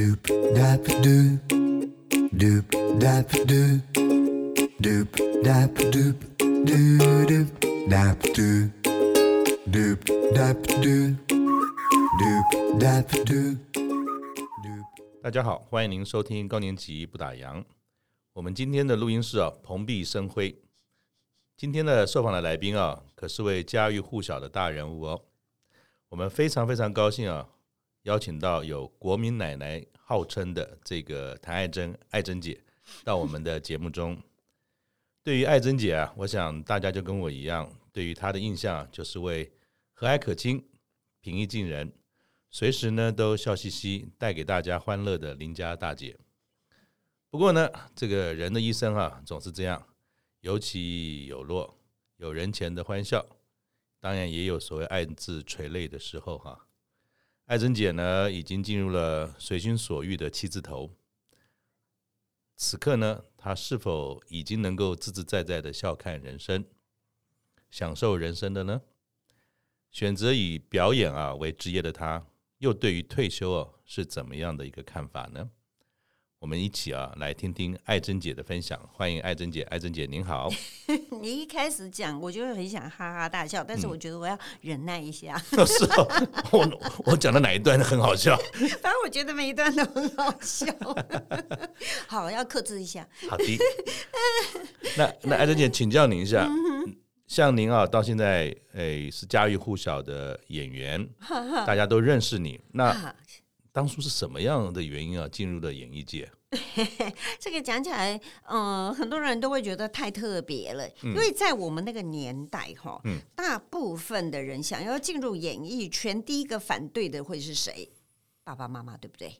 Doop dap doop, doop dap doop, doop dap doop, doo doop dap doop, doop dap doop, doop dap doop. 大家好，欢迎您收听高年级不打烊。我们今天的录音室啊，蓬荜生辉。今天的受访的来宾啊，可是位家喻户晓的大人物哦。我们非常非常高兴啊，邀请到有“国民奶奶”号称的这个谭爱珍爱珍姐到我们的节目中。对于爱珍姐啊，我想大家就跟我一样，对于她的印象就是位和蔼可亲、平易近人，随时呢都笑嘻嘻，带给大家欢乐的邻家大姐。不过呢，这个人的一生啊，总是这样。有起有落，有人前的欢笑，当然也有所谓暗自垂泪的时候哈。艾珍姐呢，已经进入了随心所欲的七字头。此刻呢，她是否已经能够自自在在的笑看人生，享受人生的呢？选择以表演啊为职业的她，又对于退休哦是怎么样的一个看法呢？我们一起啊，来听听爱珍姐的分享。欢迎爱珍姐，爱珍姐您好。你一开始讲，我就很想哈哈大笑，但是我觉得我要忍耐一下。嗯、是哦，我我讲的哪一段很好笑？反正我觉得每一段都很好笑。好，要克制一下。好的。那那爱珍姐，请教您一下，嗯、像您啊，到现在诶是家喻户晓的演员，大家都认识你。那当初是什么样的原因啊，进入了演艺界？这个讲起来，嗯、呃，很多人都会觉得太特别了。嗯、因为在我们那个年代，哈，嗯，大部分的人想要进入演艺圈，第一个反对的会是谁？爸爸妈妈，对不对？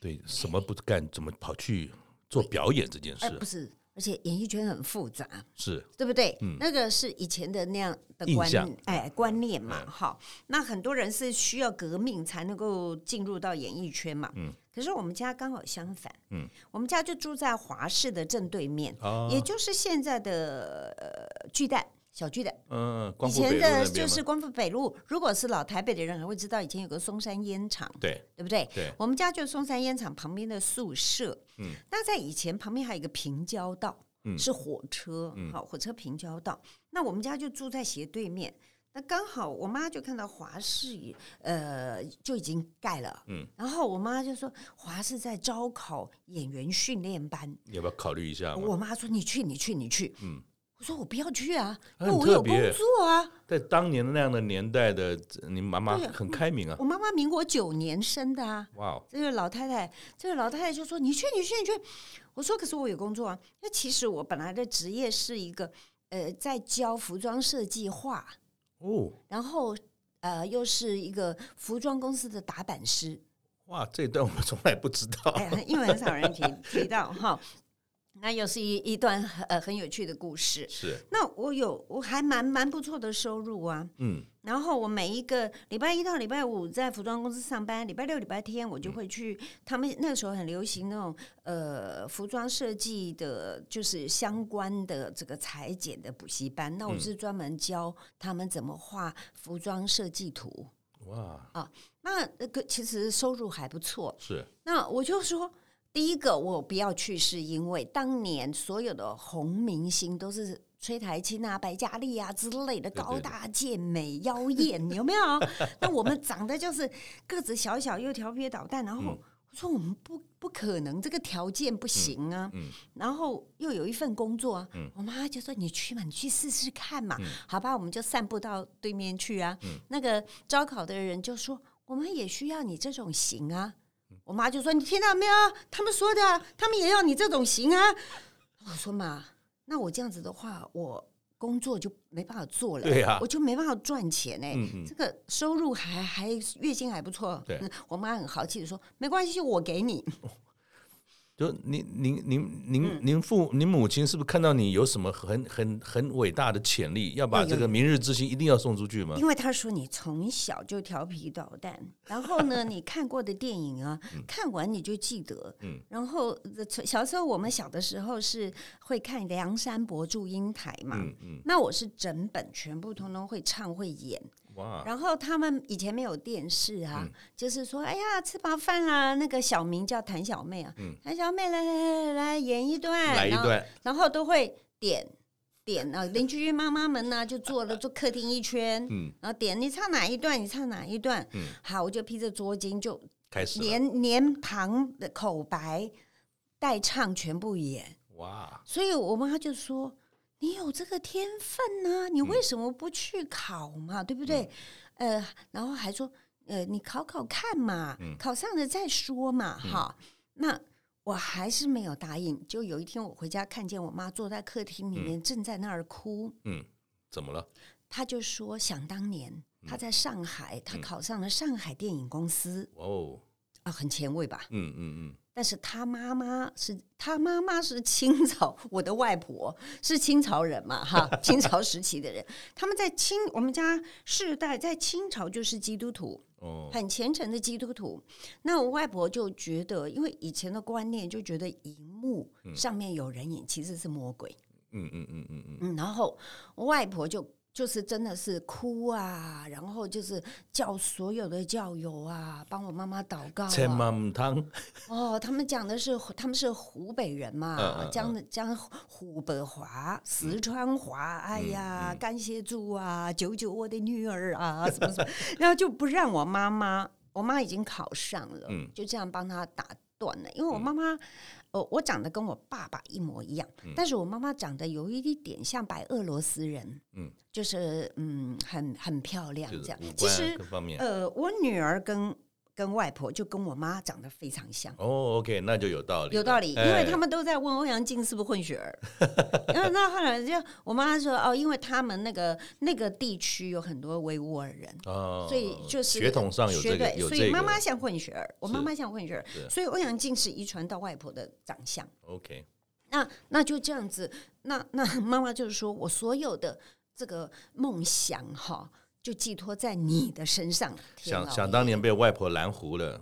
对，什么不干，怎么跑去做表演这件事？不是。而且演艺圈很复杂，是。对不对？嗯，那个是以前的那样的观念哎观念嘛，哈、嗯，那很多人是需要革命才能够进入到演艺圈嘛，嗯，可是我们家刚好相反，嗯，我们家就住在华视的正对面，哦、也就是现在的呃巨蛋。小巨蛋，嗯，以前的就是光复北路。如果是老台北的人，还会知道以前有个松山烟厂，对，对不对？对，我们家就是松山烟厂旁边的宿舍。嗯，那在以前旁边还有一个平交道，嗯，是火车，好，火车平交道。那我们家就住在斜对面。那刚好我妈就看到华视，呃，就已经盖了，嗯，然后我妈就说华视在招考演员训练班，你要不要考虑一下？我妈说你去，你去，你去，嗯。我说我不要去啊，因为我有工作啊。在当年的那样的年代的，你妈妈很开明啊。我妈妈民国九年生的啊。哇这个老太太，这个老太太就说：“你去，你去，你去。”我说：“可是我有工作啊。”那其实我本来的职业是一个呃，在教服装设计画哦，然后呃，又是一个服装公司的打版师。哇，这一段我们从来不知道，哎，因为很少人提提到哈。那又是一一段很呃很有趣的故事。是。那我有我还蛮蛮不错的收入啊。嗯。然后我每一个礼拜一到礼拜五在服装公司上班，礼拜六礼拜天我就会去。嗯、他们那个时候很流行那种呃服装设计的，就是相关的这个裁剪的补习班。那我是专门教他们怎么画服装设计图。哇。啊，那那个其实收入还不错。是。那我就说。第一个我不要去，是因为当年所有的红明星都是崔苔青啊、白嘉莉啊之类的高大健美妖艳，有没有？那我们长得就是个子小小又调皮捣蛋，然后我说我们不不可能，这个条件不行啊。然后又有一份工作啊，我妈就说你去嘛，你去试试看嘛。好吧，我们就散步到对面去啊。那个招考的人就说，我们也需要你这种型啊。我妈就说：“你听到没有？他们说的，他们也要你这种型啊。”我说：“妈，那我这样子的话，我工作就没办法做了，对呀，我就没办法赚钱哎。嗯嗯，这个收入还还月薪还不错。对，我妈很豪气的说：‘没关系，我给你。’”就您您您您您父您母亲是不是看到你有什么很很很伟大的潜力，要把这个明日之星一定要送出去吗？因为他说你从小就调皮捣蛋，然后呢，你看过的电影啊，看完你就记得。嗯，然后小时候我们小的时候是会看梁山伯祝英台嘛，嗯嗯，那我是整本全部通通会唱会演。哇！然后他们以前没有电视啊，嗯。就是说，哎呀，吃饱饭啦。那个小名叫谭小妹啊，嗯。谭小妹来来来来演一段，来一段，然后，然后都会点点啊，邻居妈妈们呢就坐了坐客厅一圈，嗯。然后点你唱哪一段，你唱哪一段，嗯，好，我就披着桌巾就开始连连旁的口白带唱全部演。哇，所以我妈就说：“你有这个天分呢、你为什么不去考嘛？对不对？呃，然后还说，呃，你考考看嘛，考上了再说嘛，哈。那我还是没有答应。就有一天我回家，看见我妈坐在客厅里面，正在那儿哭。嗯，怎么了？她就说：想当年她在上海，她考上了上海电影公司哦，啊，很前卫吧？嗯嗯嗯，但是他妈妈是他妈妈是清朝，我的外婆是清朝人嘛，哈，清朝时期的人，他们在清我们家世代在清朝就是基督徒，哦，很虔诚的基督徒。那我外婆就觉得，因为以前的观念就觉得荧幕上面有人影其实是魔鬼，嗯嗯嗯嗯嗯，嗯，然后我外婆就。就是真的是哭啊，然后就是叫所有的教友啊，帮我妈妈祷告、啊。千万唔通哦，他们讲的是他们是湖北人嘛，嗯嗯讲讲湖北话、四川话，嗯哎呀，感谢主啊，救救我的女儿啊，什么什么，然后就不让我妈妈，我妈已经考上了，嗯。就这样帮她打断了，因为我妈妈。哦，我长得跟我爸爸一模一样，嗯但是我妈妈长得有一点像白俄罗斯人，嗯，就是嗯，很很漂亮这样。其实呃，我女儿跟跟外婆就跟我妈长得非常像。哦，OK，那就有道理，有道理，因哎为他们都在问欧阳靖是不是混血儿。然后那后来就我妈说哦，因为他们那个那个地区有很多维吾尔人，哦，所以就是血统上有这个绝对，有这个所以妈妈像混血儿，我妈妈像混血儿，所以欧阳靖是遗传到外婆的长相。OK，那那就这样子，那那妈妈就是说我所有的这个梦想哈，就寄托在你的身上。想想当年被外婆拦糊了，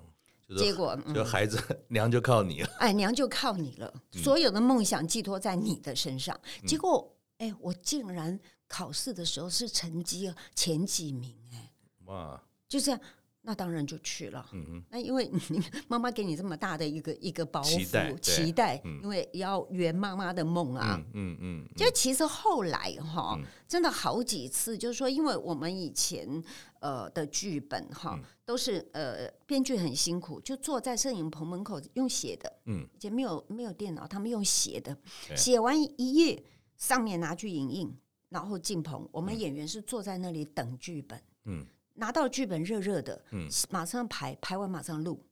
就是结果嗯就孩子 娘就靠你了，哎，娘就靠你了，嗯所有的梦想寄托在你的身上。结果，哎，我竟然考试的时候是成绩前几名，哎，哇，就这样，那当然就去了。嗯哼，那因为你 妈妈给你这么大的一个一个包袱期待期待嗯。因为要圆妈妈的梦啊。嗯嗯嗯，就其实后来哈嗯，真的好几次，就是说，因为我们以前呃的剧本哈，嗯。都是呃编剧很辛苦，就坐在摄影棚门口用写的，嗯，以前没有没有电脑，他们用写的，对。写完一页上面拿去影印，然后进棚，我们演员是坐在那里等剧本，嗯，拿到剧本热热的，嗯马上排，排完马上录，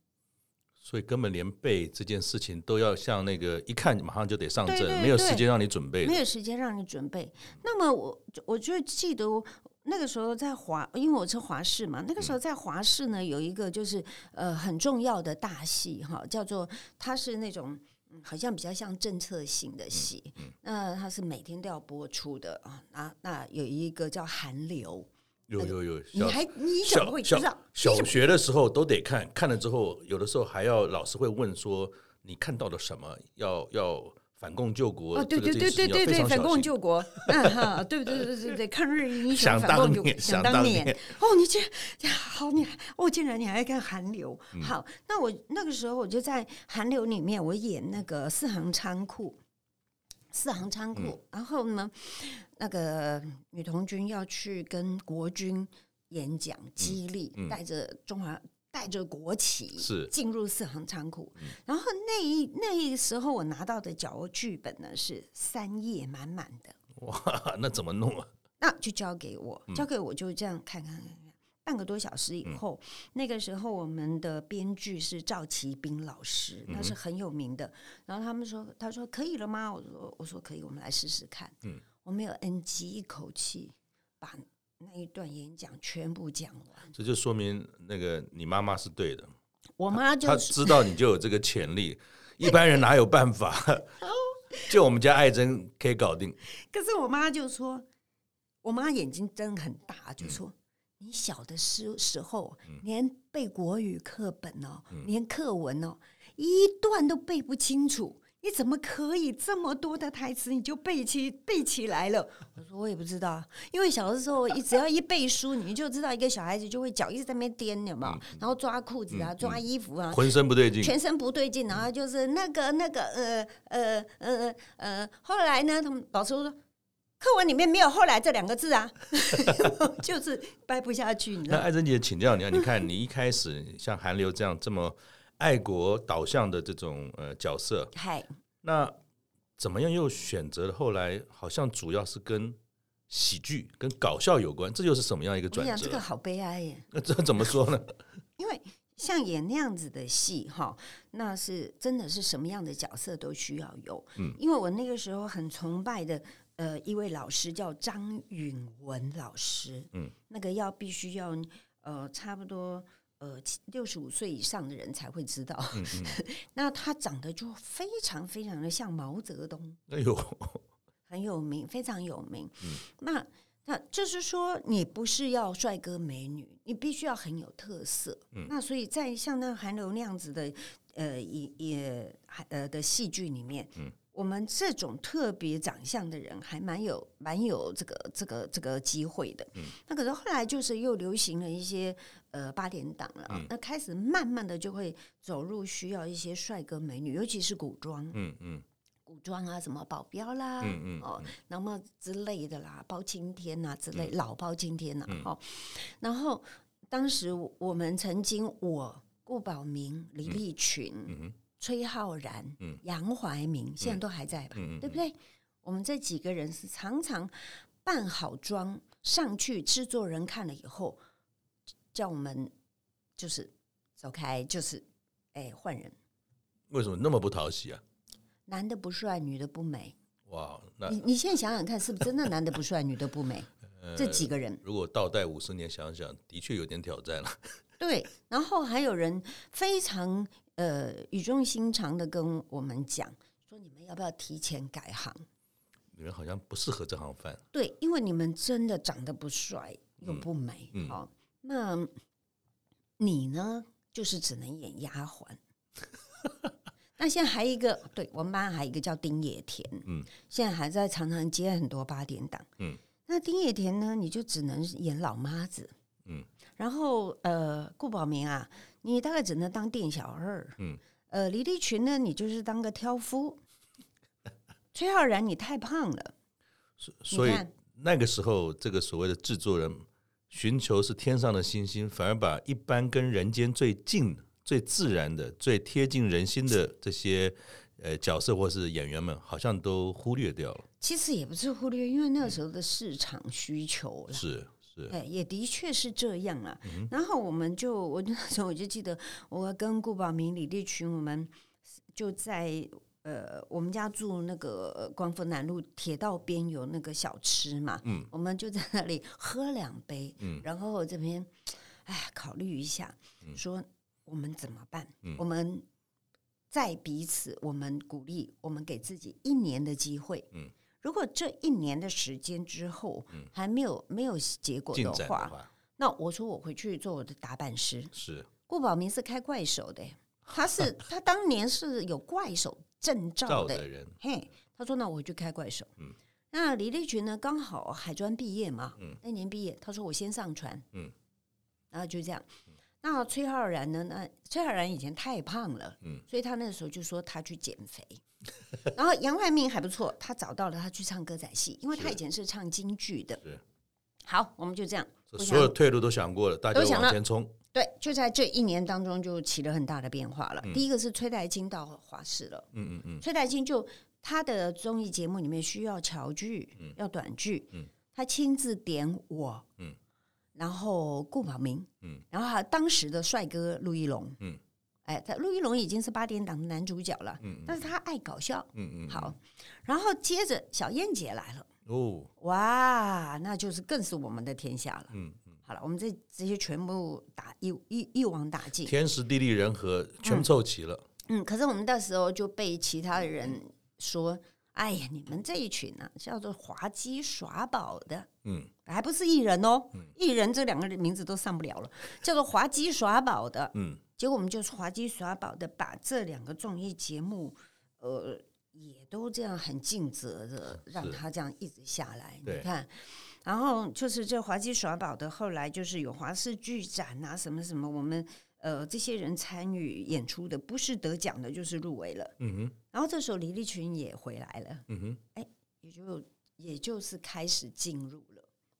所以根本连背这件事情都要像那个一看马上就得上阵，对对没有对时间让你准备的，没有时间让你准备。那么我我就记得那个时候在华，因为我是华视嘛，那个时候在华视呢有一个就是呃很重要的大戏哈，叫做它是那种。嗯好像比较像政策性的戏，那它是每天都要播出的啊。那那有一个叫《韩流有有有，》，你还你怎么会知道？小？学的时候都得看，看了之后，有的时候还要老师会问说你看到了什么，要要反共救国哦，对对对对对对，反共救国，嗯哈，对对对对对，抗日英雄，想反共救国，当年想当年。年，哦，你竟然 好，你还哦，竟然你还看韩流，嗯。好，那我那个时候我就在韩流里面，我演那个四行仓库，四行仓库，嗯。然后呢，那个女童军要去跟国军演讲，激励，嗯。带着中华。带着国旗是。进入四行仓库，然后那一那一时候我拿到的脚剧本呢是三页满满的，哇，那怎么弄啊？那就交给我，嗯。交给我就这样看看，半个多小时以后，那个时候我们的编剧是赵奇斌老师，他是很有名的。然后他们说，他说可以了吗？我说我说可以，我们来试试看。嗯，我没有 NG，一口气把那一段演讲全部讲完。这就说明那个你妈妈是对的，我妈就她知道你就有这个潜力，一般人哪有办法？就我们家爱珍可以搞定。可是我妈就说，我妈眼睛睁很大，就说、你小的时时候，连背国语课本哦，连课文哦，一段都背不清楚，你怎么可以这么多的台词你就背起背起来了？我说我也不知道，因为小的时候，一只要一背书，你就知道一个小孩子就会脚一直在那边颠，有没有？然后抓裤子啊，抓衣服啊，浑身不对劲，全身不对劲，然后就是那个那个呃呃呃呃，后来呢，他们老师说课文里面没有“后来”这两个字啊，就是掰不下去。你知道？那艾珍姐，请教你啊，你看你一开始像韩流这样这么。爱国导向的这种呃角色，嗨，那怎么样又选择了后来好像主要是跟喜剧、跟搞笑有关，这又是什么样一个转折？这个好悲哀耶！那 这怎么说呢？因为像演那样子的戏哈，那是真的是什么样的角色都需要有。嗯，因为我那个时候很崇拜的呃一位老师叫张允文老师，嗯，那个要必须要呃差不多。呃，六十五岁以上的人才会知道。嗯嗯 那他长得就非常非常的像毛泽东。哎呦，很有名，非常有名。嗯、那那就是说，你不是要帅哥美女，你必须要很有特色。嗯、那所以在像那韩流那样子的呃也也呃的戏剧里面，嗯、我们这种特别长相的人还蛮有蛮有这个这个这个机会的。嗯、那可是后来就是又流行了一些。呃，八点档了，嗯、那开始慢慢的就会走入需要一些帅哥美女，尤其是古装，嗯嗯，古装啊，什么保镖啦，嗯嗯，哦，那么之类的啦，包青天呐、啊、之类，嗯、老包青天呐、啊，哦、嗯，然后当时我们曾经，我顾宝明、李立群、崔浩然、嗯、杨怀民，现在都还在吧？嗯、对不对？我们这几个人是常常扮好妆上去，制作人看了以后。叫我们就是走开，就是哎换人。为什么那么不讨喜啊？男的不帅，女的不美。哇，那你你现在想想看，是不是真的男的不帅，女的不美？呃、这几个人，如果倒带五十年想想，的确有点挑战了。对，然后还有人非常呃语重心长的跟我们讲说：“你们要不要提前改行？你们好像不适合这行饭。”对，因为你们真的长得不帅又不美，嗯。嗯那你呢？就是只能演丫鬟。那现在还有一个，对我们班还有一个叫丁野田，嗯，现在还在常常接很多八点档，嗯。那丁野田呢，你就只能演老妈子，嗯。然后呃，顾宝明啊，你大概只能当店小二，嗯。呃，李立群呢，你就是当个挑夫。崔浩然，你太胖了，所所以那个时候，这个所谓的制作人。寻求是天上的星星，反而把一般跟人间最近、最自然的、最贴近人心的这些呃角色或是演员们，好像都忽略掉了。其实也不是忽略，因为那个时候的市场需求了。是是，哎，也的确是这样啊。嗯、然后我们就，我那时候我就记得，我跟顾宝明、李立群，我们就在。呃，我们家住那个光复南路铁道边有那个小吃嘛，嗯，我们就在那里喝两杯，嗯，然后我这边，哎，考虑一下，嗯、说我们怎么办？嗯、我们在彼此，我们鼓励，我们给自己一年的机会，嗯，如果这一年的时间之后，嗯，还没有没有结果的话，的话那我说我回去做我的打板师，是顾宝明是开怪手的，他是他当年是有怪手。证照的，的人，嘿，他说：“那我回去开怪手。”嗯，那李立群呢？刚好海专毕业嘛，嗯，那年毕业，他说：“我先上船。”嗯，然后就这样。那崔浩然呢？那崔浩然以前太胖了，嗯，所以他那个时候就说他去减肥。然后杨怀民还不错，他找到了他去唱歌仔戏，因为他以前是唱京剧的。是，好，我们就这样，所有退路都想过了，大家往前冲。对，就在这一年当中，就起了很大的变化了。嗯、第一个是崔代金到华视了，嗯嗯嗯，崔代金就他的综艺节目里面需要桥剧，嗯、要短剧，嗯、他亲自点我，嗯、然后顾宝明，嗯、然后还当时的帅哥陆一龙，嗯、哎，他陆一龙已经是八点档的男主角了，嗯、但是他爱搞笑，嗯嗯，好，然后接着小燕姐来了，哦，哇，那就是更是我们的天下了，嗯。好了，我们这这些全部打一一一网打尽，天时地利人和全凑齐了。嗯。嗯，可是我们到时候就被其他的人说：“哎呀，你们这一群呢、啊，叫做滑稽耍宝的。”嗯，还不是艺人哦，嗯、艺人这两个名字都上不了了，叫做滑稽耍宝的。嗯，结果我们就滑稽耍宝的把这两个综艺节目，呃，也都这样很尽责的让他这样一直下来。你看，然后就是这滑稽耍宝的，后来就是有华视剧展啊，什么什么，我们呃这些人参与演出的，不是得奖的，就是入围了。嗯哼，然后这时候李立群也回来了，嗯哼，哎，也就也就是开始进入了。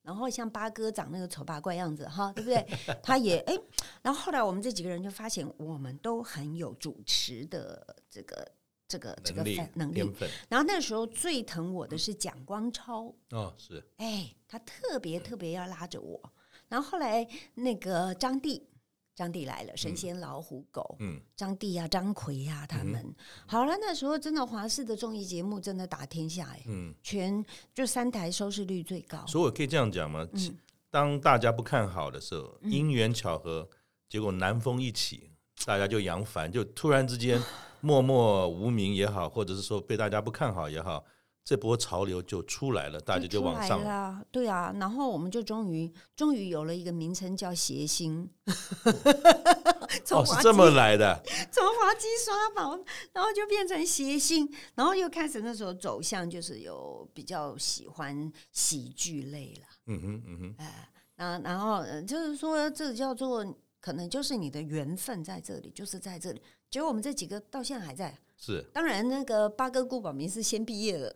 然后像八哥长那个丑八怪样子哈，对不对？他也哎，然后后来我们这几个人就发现，我们都很有主持的这个这个这个能力。然后那时候最疼我的是蒋光超哦，是哎，他特别特别要拉着我。然后后来那个张帝。张帝来了，神仙老虎狗，嗯，张帝啊，张奎啊，他们、嗯、好了。那时候真的华视的综艺节目真的打天下哎，嗯，全就三台收视率最高。所以我可以这样讲吗？嗯、当大家不看好的时候，因缘巧合，结果南风一起，大家就扬帆，就突然之间 默默无名也好，或者是说被大家不看好也好。这波潮流就出来了，大家就往上了。对啊，然后我们就终于终于有了一个名称叫谐星。哦，是这么来的。从滑稽刷宝，然后就变成谐星，然后又开始那时候走向就是有比较喜欢喜剧类了。嗯哼，嗯哼，哎，然然后就是说，这叫做可能就是你的缘分在这里，就是在这里。结果我们这几个到现在还在。是，当然，那个八哥顾宝明是先毕业了，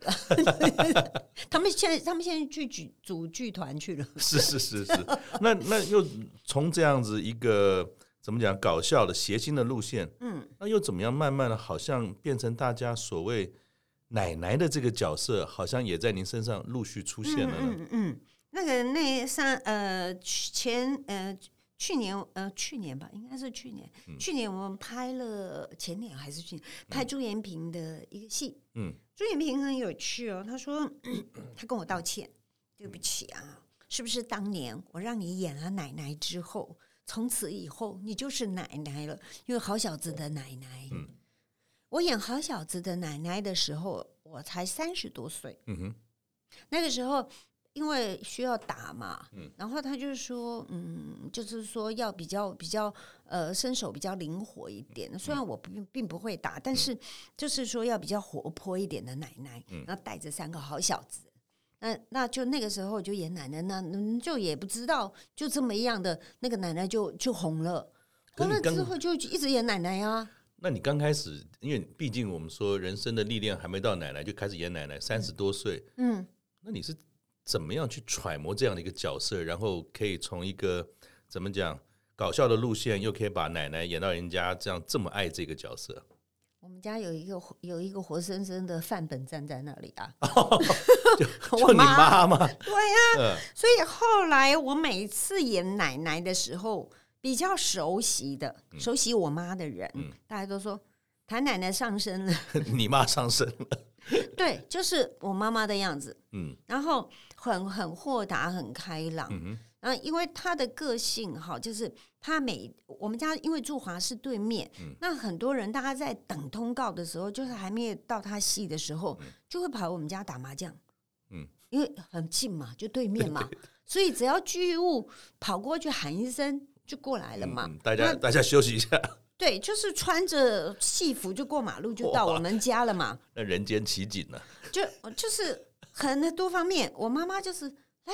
他们现在他们现在去组组剧团去了。是是是是，那那又从这样子一个怎么讲搞笑的谐星的路线，嗯，那又怎么样慢慢的，好像变成大家所谓奶奶的这个角色，好像也在您身上陆续出现了呢。嗯嗯，嗯，那个那三呃前呃。去年呃，去年吧，应该是去年。嗯、去年我们拍了前年还是去年拍朱延平的一个戏。嗯，朱延平很有趣哦。他说 他跟我道歉，对不起啊，是不是当年我让你演了奶奶之后，从此以后你就是奶奶了？因为好小子的奶奶。嗯，我演好小子的奶奶的时候，我才三十多岁。嗯哼，那个时候。因为需要打嘛，嗯然后他就是说，嗯，就是说要比较比较呃身手比较灵活一点。虽然我并并不会打，但是就是说要比较活泼一点的奶奶，然后带着三个好小子。那那就那个时候就演奶奶，那就也不知道就这么一样的那个奶奶就就红了，红了之后就一直演奶奶啊。那你刚开始，因为毕竟我们说人生的历练还没到奶奶就开始演奶奶，三十多岁，嗯，那你是？怎么样去揣摩这样的一个角色，然后可以从一个怎么讲搞笑的路线，又可以把奶奶演到人家这样这么爱这个角色？我们家有一个有一个活生生的范本站在那里啊，就就你妈妈？对呀、啊，嗯、所以后来我每次演奶奶的时候，比较熟悉的、熟悉我妈的人，嗯、大家都说谭奶奶上身了，你妈上身了。对，就是我妈妈的样子。嗯，然后很很豁达，很开朗。嗯哼，然后因为他的个性哈，就是他每我们家因为住华视对面，嗯，那很多人大家在等通告的时候，就是还没有到他戏的时候，就会跑我们家打麻将。嗯，因为很近嘛，就对面嘛，所以只要剧务跑过去喊一声，就过来了嘛。大家大家休息一下。对，就是穿着戏服就过马路就到我们家了嘛。那人间奇景呢？就就是很多方面，我妈妈就是来来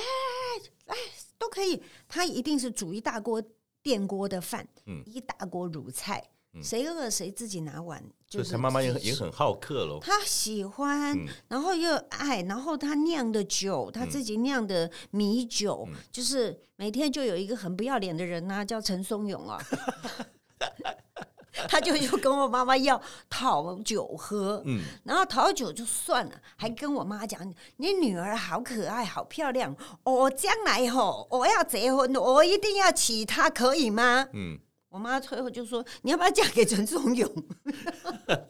来来都可以，她一定是煮一大锅电锅的饭，嗯，一大锅卤菜，谁饿谁自己拿碗。就是她妈妈也也很好客喽。她喜欢，然后又爱，然后她酿的酒，她自己酿的米酒，就是每天就有一个很不要脸的人呐，叫陈松勇啊。他就又跟我妈妈要讨酒喝，嗯，然后讨酒就算了，还跟我妈讲：“你女儿好可爱，好漂亮，我将来吼我要结婚，我一定要娶她，可以吗？”嗯，我妈最后就说：“你要不要嫁给陈松勇？”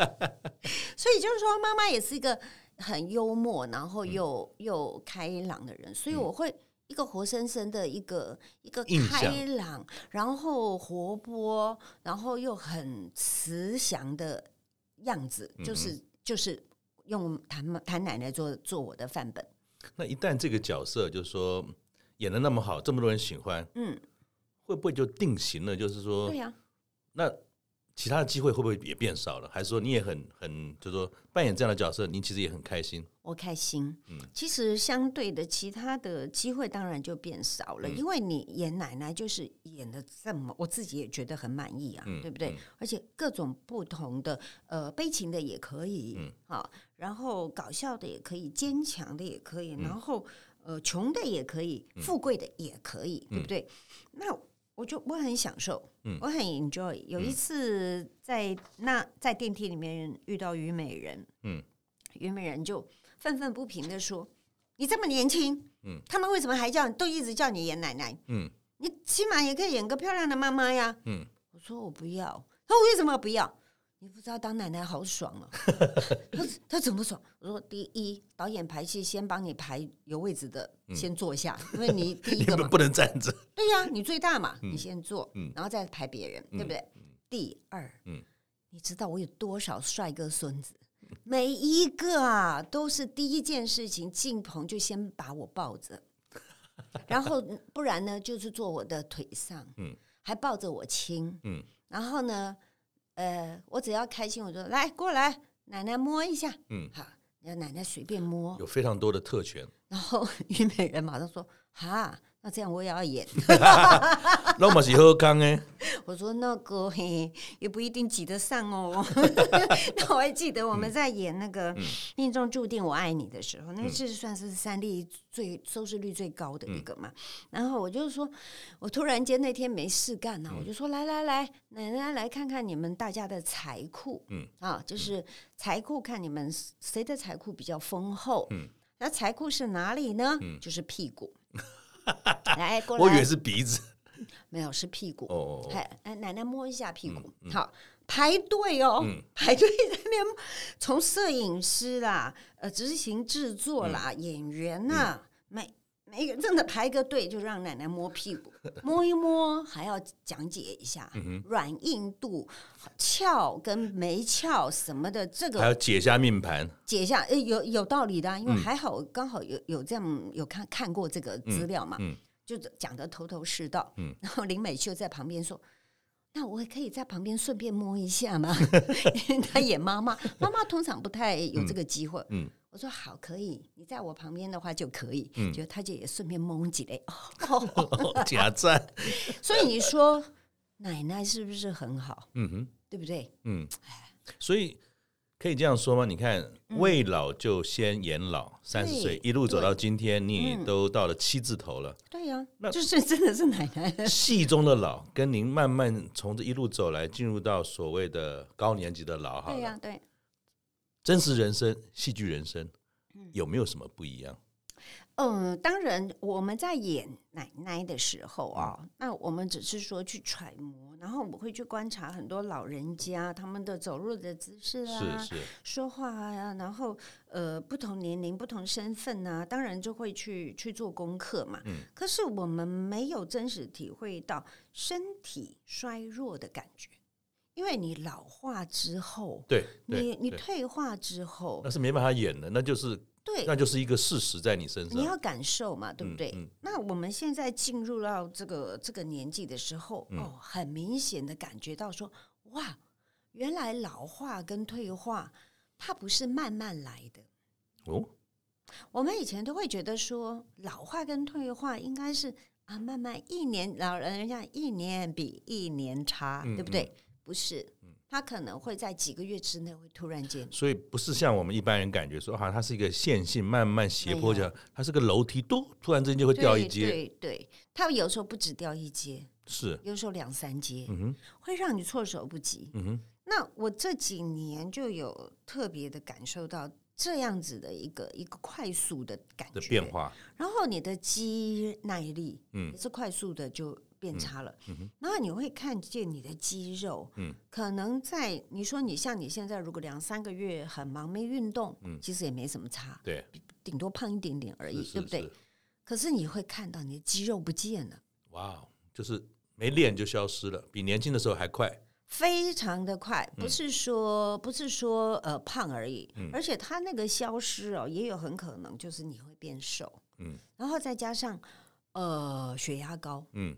所以就是说，妈妈也是一个很幽默，然后又又开朗的人，所以我会。一个活生生的一个一个开朗，然后活泼，然后又很慈祥的样子，嗯、就是就是用谭谭奶奶做做我的范本。那一旦这个角色就是说演的那么好，这么多人喜欢，嗯，会不会就定型了？就是说，对呀、啊，那其他的机会会不会也变少了？还是说你也很很，就是说扮演这样的角色，您其实也很开心？我开心。嗯，其实相对的，其他的机会当然就变少了，嗯、因为你演奶奶就是演的这么，我自己也觉得很满意啊，嗯、对不对？嗯、而且各种不同的，呃，悲情的也可以，嗯，好，然后搞笑的也可以，坚强的也可以，嗯、然后呃，穷的也可以，富贵的也可以，嗯、对不对？那。我就我很享受，嗯，我很 enjoy。有一次在那在电梯里面遇到虞美人，嗯，虞美人就愤愤不平的说：“你这么年轻，嗯，他们为什么还叫都一直叫你演奶奶？嗯，你起码也可以演个漂亮的妈妈呀。”嗯，我说我不要，他说为什么不要？你不知道当奶奶好爽啊！他他怎么爽？我说第一，导演排戏先帮你排有位置的，先坐下，因为你第一 个嘛不能站着。对呀，你最大嘛，你先坐，然后再排别人，对不对？第二，你知道我有多少帅哥孙子？每一个啊，都是第一件事情进棚就先把我抱着，然后不然呢，就是坐我的腿上，还抱着我亲，然后呢。呃，我只要开心，我就来过来，奶奶摸一下，嗯，好，让奶奶随便摸，有非常多的特权。然后 虞美人马上说：“哈。”那这样我也要演，那我是喝康哎。我说那个嘿，也不一定挤得上哦。那我还记得我们在演那个《命中注定我爱你》的时候，那是算是三立最收视率最高的一个嘛。然后我就说，我突然间那天没事干呢，我就说来来来，奶奶来看看你们大家的财库，嗯啊，就是财库，看你们谁的财库比较丰厚。嗯，那财库是哪里呢？就是屁股。来，过来，我以为是鼻子，没有，是屁股。哦，哎，奶奶摸一下屁股。好，排队哦，排队在那边，从摄影师啦，呃，执行制作啦，演员呐，每每个人真的排个队，就让奶奶摸屁股，摸一摸，还要讲解一下软硬度、翘跟没翘什么的，这个还要解下命盘，解下，诶，有有道理的，因为还好刚好有有这样有看看过这个资料嘛，就讲得头头是道。然后林美秀在旁边说：“那我可以在旁边顺便摸一下吗？” 因为她演妈妈，妈妈通常不太有这个机会。嗯。我说好，可以。你在我旁边的话就可以。嗯，就他就也顺便蒙几嘞。哦，假赞。所以你说奶奶是不是很好？嗯哼，对不对？嗯。所以可以这样说吗？你看，未老就先延老，三十岁一路走到今天，你都到了七字头了。对呀，那就是真的是奶奶。戏中的老，跟您慢慢从这一路走来，进入到所谓的高年级的老，好了。对呀，对。真实人生、戏剧人生，有没有什么不一样？嗯，当然，我们在演奶奶的时候啊，嗯、那我们只是说去揣摩，然后我们会去观察很多老人家他们的走路的姿势啊，是是说话啊，然后呃，不同年龄、不同身份啊，当然就会去去做功课嘛。嗯，可是我们没有真实体会到身体衰弱的感觉。因为你老化之后，对，你你退化之后，那是没办法演的，那就是对，那就是一个事实在你身上，你要感受嘛，对不对？嗯嗯、那我们现在进入到这个这个年纪的时候，嗯、哦，很明显的感觉到说，哇，原来老化跟退化它不是慢慢来的哦。我们以前都会觉得说，老化跟退化应该是啊，慢慢一年老人家一年比一年差，嗯、对不对？不是，它可能会在几个月之内会突然间，所以不是像我们一般人感觉说，好像它是一个线性慢慢斜坡这样，它是个楼梯，都突然之间就会掉一阶。对对，它有时候不止掉一阶，是有时候两三阶，嗯哼，会让你措手不及。嗯哼，那我这几年就有特别的感受到这样子的一个一个快速的感觉的变化，然后你的肌耐力，嗯，也是快速的就。变差了，然后你会看见你的肌肉，嗯、可能在你说你像你现在如果两三个月很忙没运动，嗯、其实也没什么差，对，顶多胖一点点而已，是是是对不对？可是你会看到你的肌肉不见了，哇，就是没练就消失了，比年轻的时候还快，非常的快，不是说、嗯、不是说呃胖而已，嗯、而且它那个消失哦，也有很可能就是你会变瘦，嗯，然后再加上呃血压高，嗯。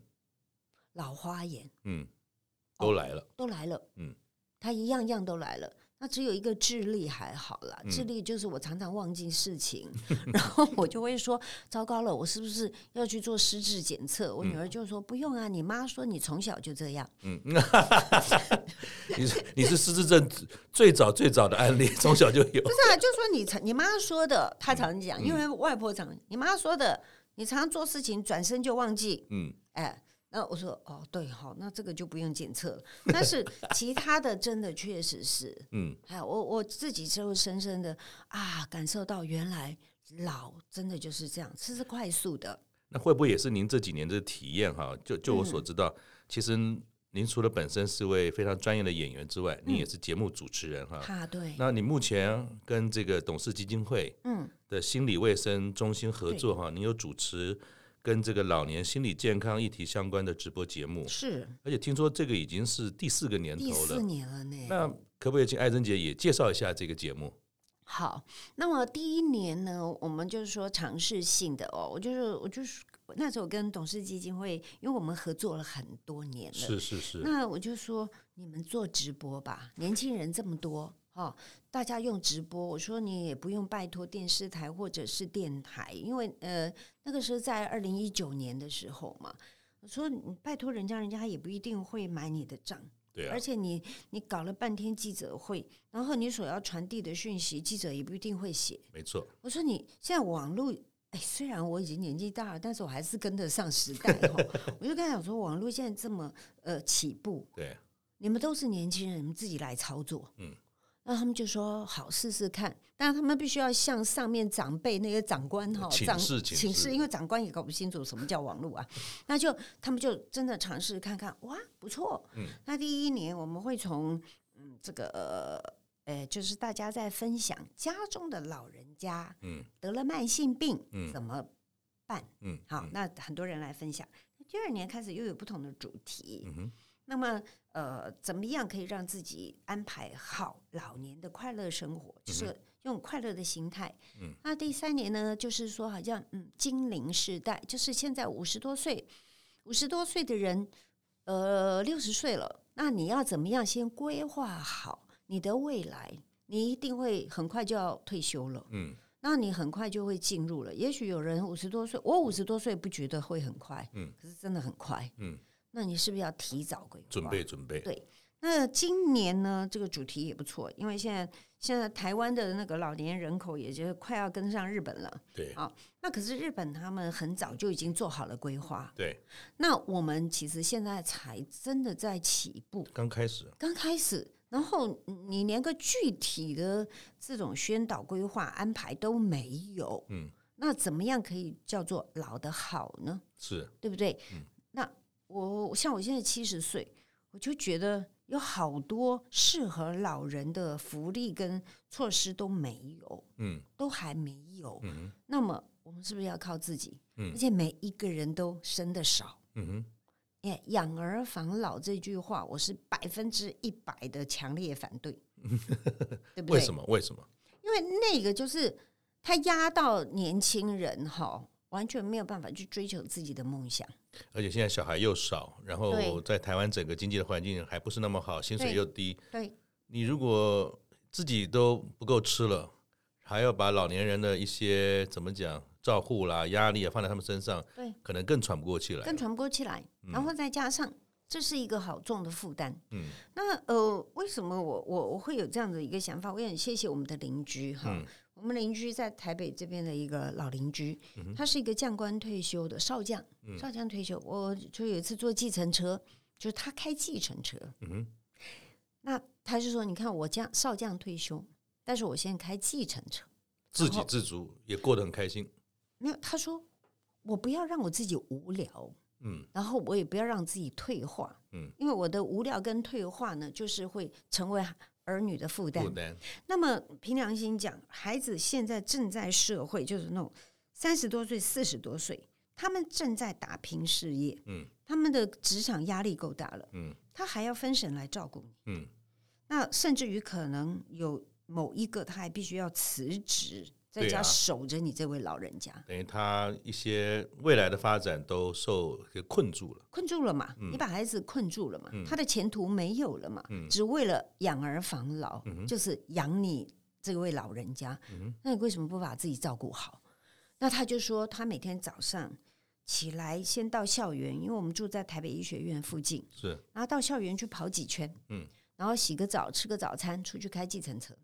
老花眼，嗯，都来了，都来了，嗯，他一样样都来了。那只有一个智力还好啦，智力就是我常常忘记事情，嗯、然后我就会说：糟糕了，我是不是要去做失智检测？我女儿就说：不用啊，你妈说你从小就这样。嗯，你是你是失智症最早最早的案例，从小就有。不是啊，就说你你妈说的，她常讲，因为外婆常你妈说的，你常常做事情转身就忘记。嗯，哎。那我说哦，对，好，那这个就不用检测了。但是 其他的真的确实是，嗯，还有我我自己就深深的啊感受到，原来老真的就是这样，这是快速的。那会不会也是您这几年的体验哈？就就我所知道，嗯、其实您除了本身是位非常专业的演员之外，您也是节目主持人哈。啊，对。那你目前跟这个董事基金会嗯的心理卫生中心合作哈，您有主持。跟这个老年心理健康议题相关的直播节目是，而且听说这个已经是第四个年头了，第四年了呢。那可不可以请艾珍姐也介绍一下这个节目？好，那么第一年呢，我们就是说尝试性的哦，我就是我就是那时候跟董事基金会，因为我们合作了很多年了，是是是。那我就说你们做直播吧，年轻人这么多。哦，大家用直播，我说你也不用拜托电视台或者是电台，因为呃，那个是在二零一九年的时候嘛。我说你拜托人家，人家也不一定会买你的账。对啊。而且你你搞了半天记者会，然后你所要传递的讯息，记者也不一定会写。没错。我说你现在网络，哎，虽然我已经年纪大了，但是我还是跟得上时代哈。我就跟他讲说，网络现在这么呃起步，对，你们都是年轻人，你们自己来操作。嗯。那他们就说好试试看，但是他们必须要向上面长辈那些长官哈长请示，因为长官也搞不清楚什么叫网络啊。那就他们就真的尝试看看，哇，不错。嗯，那第一年我们会从嗯这个呃，就是大家在分享家中的老人家嗯得了慢性病嗯怎么办嗯好，那很多人来分享。第二年开始又有不同的主题嗯哼，那么。呃，怎么样可以让自己安排好老年的快乐生活？就是用快乐的心态。嗯，那第三年呢，就是说好像嗯，精灵时代，就是现在五十多岁，五十多岁的人，呃，六十岁了，那你要怎么样先规划好你的未来？你一定会很快就要退休了。嗯，那你很快就会进入了。也许有人五十多岁，我五十多岁不觉得会很快，嗯，可是真的很快，嗯。那你是不是要提早规划？准备准备。对，那今年呢，这个主题也不错，因为现在现在台湾的那个老年人口也就快要跟上日本了。对，好，那可是日本他们很早就已经做好了规划。对，那我们其实现在才真的在起步，刚开始，刚开始，然后你连个具体的这种宣导规划安排都没有。嗯，那怎么样可以叫做老的好呢？是对不对？嗯，那。我像我现在七十岁，我就觉得有好多适合老人的福利跟措施都没有，嗯，都还没有，嗯，那么我们是不是要靠自己？嗯，而且每一个人都生得少，嗯哼，哎，养儿防老这句话，我是百分之一百的强烈反对，对不对？为什么？为什么？因为那个就是他压到年轻人哈。完全没有办法去追求自己的梦想，而且现在小孩又少，然后在台湾整个经济的环境还不是那么好，薪水又低。对，你如果自己都不够吃了，还要把老年人的一些怎么讲照护啦、压力啊放在他们身上，对，可能更喘不过气来，更喘不过气来。然后再加上这是一个好重的负担。嗯，那呃，为什么我我我会有这样的一个想法？我也很谢谢我们的邻居哈。嗯我们邻居在台北这边的一个老邻居，他是一个将官退休的少将，少将退休，我就有一次坐计程车，就是他开计程车，那他就说：“你看我将少将退休，但是我现在开计程车，自给自足，也过得很开心。”没有，他说：“我不要让我自己无聊，嗯，然后我也不要让自己退化，嗯，因为我的无聊跟退化呢，就是会成为。”儿女的负担。负担。那么凭良心讲，孩子现在正在社会，就是那种三十多岁、四十多岁，他们正在打拼事业。嗯。他们的职场压力够大了。嗯。他还要分神来照顾你。嗯。那甚至于可能有某一个，他还必须要辞职，在家守着你这位老人家，等于他一些未来的发展都受给困住了，困住了嘛？你把孩子困住了嘛？他的前途没有了嘛？只为了养儿防老，就是养你这位老人家。那你为什么不把自己照顾好？那他就说，他每天早上起来先到校园，因为我们住在台北医学院附近，是，然后到校园去跑几圈，嗯，然后洗个澡，吃个早餐，出去开计程车。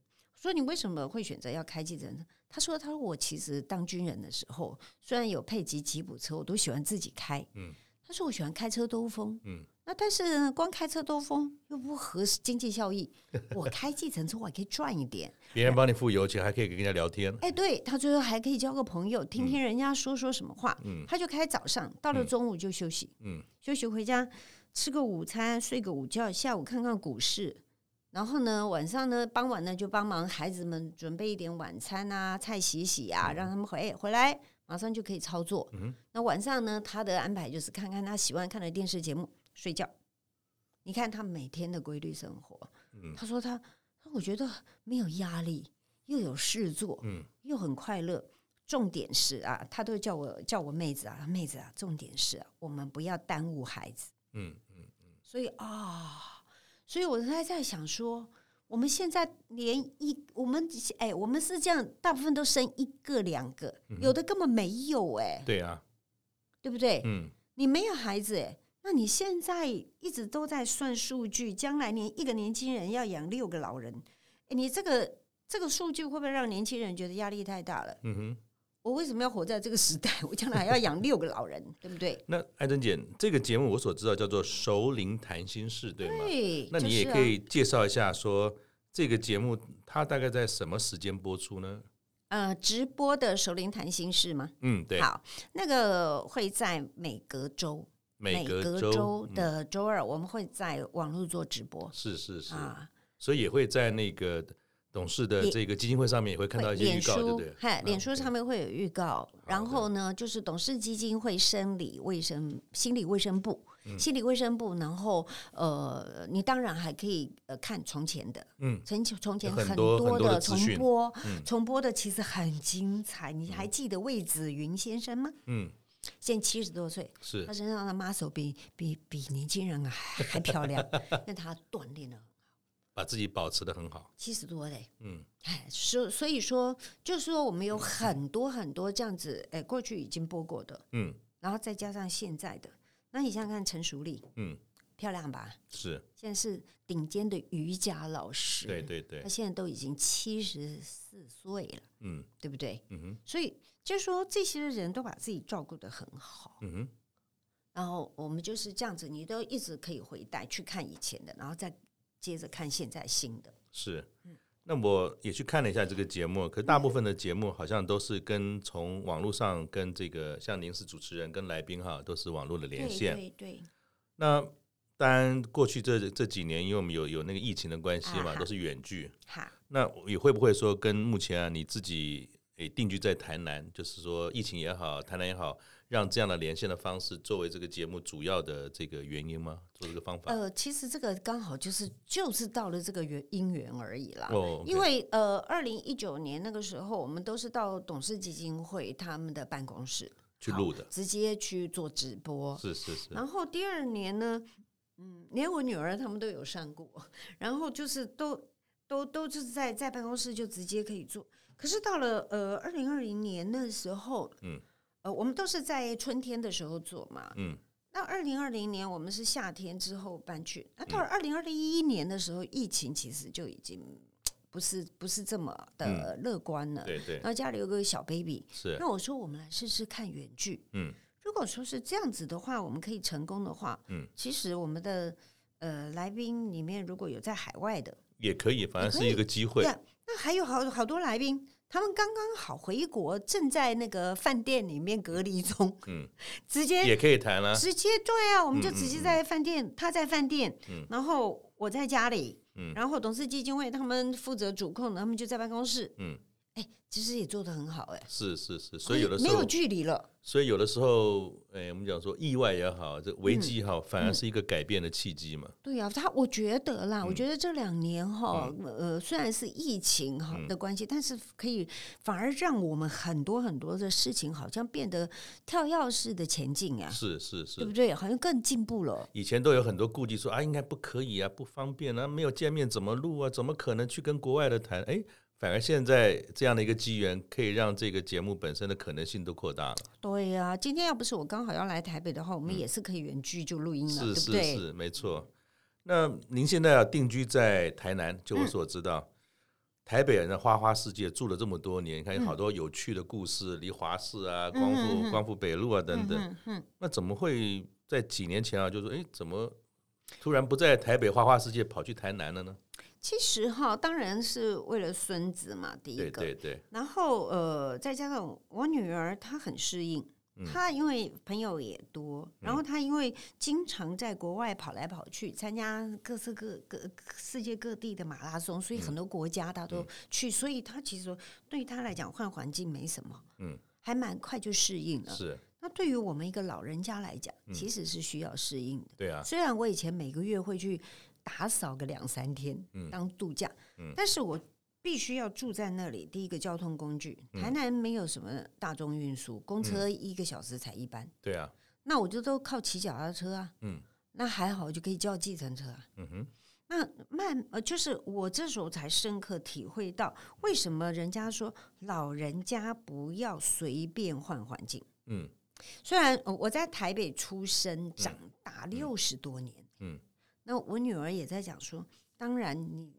说你为什么会选择要开计程车？他说：“他说我其实当军人的时候，虽然有配给吉普车，我都喜欢自己开。嗯，他说我喜欢开车兜风。嗯，那但是呢光开车兜风又不合经济效益。我开计程车我还可以赚一点，别人帮你付油钱，还可以跟人家聊天。哎，对，他最后还可以交个朋友，听听人家说说什么话。嗯，他就开早上，到了中午就休息。嗯，休息回家吃个午餐，睡个午觉，下午看看股市。”然后呢，晚上呢，傍晚呢，就帮忙孩子们准备一点晚餐啊，菜洗洗啊，让他们回回来，马上就可以操作。嗯、那晚上呢，他的安排就是看看他喜欢看的电视节目，睡觉。你看他每天的规律生活。嗯、他说他，我觉得没有压力，又有事做，嗯、又很快乐。重点是啊，他都叫我叫我妹子啊，妹子啊，重点是啊，我们不要耽误孩子。嗯嗯嗯。所以啊。哦所以我才在想说，我们现在连一我们哎，我们是这样，大部分都生一个两个，嗯、有的根本没有哎。对啊，对不对？嗯，你没有孩子哎，那你现在一直都在算数据，将来年一个年轻人要养六个老人，哎，你这个这个数据会不会让年轻人觉得压力太大了？嗯哼。我为什么要活在这个时代？我将来还要养六个老人，对不对？那艾珍姐，这个节目我所知道叫做《熟龄谈心事》，对吗？对。那你也可以介绍一下，说这个节目它大概在什么时间播出呢？呃，直播的《熟龄谈心事》吗？嗯，对。好，那个会在每隔周，每隔周的周二，我们会在网络做直播。是是是啊，所以也会在那个。董事的这个基金会上面也会看到一些预告，对不对？嗨，脸书上面会有预告。然后呢，就是董事基金会生理卫生、心理卫生部、心理卫生部。然后呃，你当然还可以呃看从前的，嗯，从从前很多的重播，重播的其实很精彩。你还记得魏子云先生吗？嗯，现在七十多岁，是他身上的 muscle 比比比年轻人还还漂亮，那他锻炼了。把自己保持得很好，七十多嘞，嗯，哎，所所以说，就是说我们有很多很多这样子，哎，过去已经播过的，嗯，然后再加上现在的，那你想想看陈淑丽，嗯，漂亮吧？是，现在是顶尖的瑜伽老师，对对对，他现在都已经七十四岁了，嗯，对不对？嗯哼，所以就是说这些人都把自己照顾得很好，嗯哼，然后我们就是这样子，你都一直可以回带去看以前的，然后再。接着看现在新的是，那我也去看了一下这个节目，可是大部分的节目好像都是跟从网络上跟这个像您是主持人跟来宾哈，都是网络的连线。对对。那当然过去这这几年，因为我们有有那个疫情的关系嘛，啊、都是远距。好，那也会不会说跟目前啊你自己诶定居在台南，就是说疫情也好，台南也好。让这样的连线的方式作为这个节目主要的这个原因吗？做这个方法？呃，其实这个刚好就是就是到了这个缘因缘而已啦。哦因为呃，二零一九年那个时候，我们都是到董事基金会他们的办公室去录的，直接去做直播。是是是。然后第二年呢，嗯，连我女儿他们都有上过，然后就是都都都是在在办公室就直接可以做。可是到了呃二零二零年的时候，嗯。呃，我们都是在春天的时候做嘛。嗯。那二零二零年我们是夏天之后搬去，那到了二零二一年的时候，疫情其实就已经不是不是这么的乐观了。对对。然后家里有个小 baby，是。那我说我们来试试看远距。嗯。如果说是这样子的话，我们可以成功的话，嗯，其实我们的呃来宾里面如果有在海外的，也可以，反正是一个机会。那还有好好多来宾。他们刚刚好回国，正在那个饭店里面隔离中。嗯，直接也可以谈了。直接对啊，我们就直接在饭店，嗯嗯、他在饭店，嗯、然后我在家里，嗯、然后董事基金会他们负责主控，他们就在办公室，嗯，哎，其实也做得很好，哎，是是是，所以有的时候没有距离了。所以有的时候，哎，我们讲说意外也好，这危机也好，反而是一个改变的契机嘛。对呀，他我觉得啦，我觉得这两年哈，呃，虽然是疫情哈的关系，但是可以反而让我们很多很多的事情好像变得跳跃式的前进啊。是是是，对不对？好像更进步了。以前都有很多顾忌，说啊，应该不可以啊，不方便啊，没有见面怎么录啊？怎么可能去跟国外的谈？哎。反而现在这样的一个机缘，可以让这个节目本身的可能性都扩大了。对呀、啊，今天要不是我刚好要来台北的话，我们也是可以远距就录音了，嗯、是是对是，没错。那您现在要定居在台南，就我所知道，嗯、台北人的花花世界住了这么多年，你看有好多有趣的故事，离华寺啊、光复、嗯、光复北路啊等等。那怎么会在几年前啊，就说哎，怎么突然不在台北花花世界，跑去台南了呢？其实哈，当然是为了孙子嘛，第一个。对对对。然后呃，再加上我女儿，她很适应。嗯、她因为朋友也多，然后她因为经常在国外跑来跑去，参加各色各各世界各地的马拉松，所以很多国家她都去，嗯、所以她其实对于她来讲换环境没什么，嗯，还蛮快就适应了。是。那对于我们一个老人家来讲，其实是需要适应的。对啊。虽然我以前每个月会去。打扫个两三天，当度假。但是我必须要住在那里。第一个交通工具，台南没有什么大众运输，公车一个小时才一班。对啊，那我就都靠骑脚踏车啊。嗯，那还好，就可以叫计程车啊。嗯哼，那慢呃，就是我这时候才深刻体会到，为什么人家说老人家不要随便换环境。嗯，虽然我在台北出生长大六十多年。嗯。嗯那我女儿也在讲说，当然你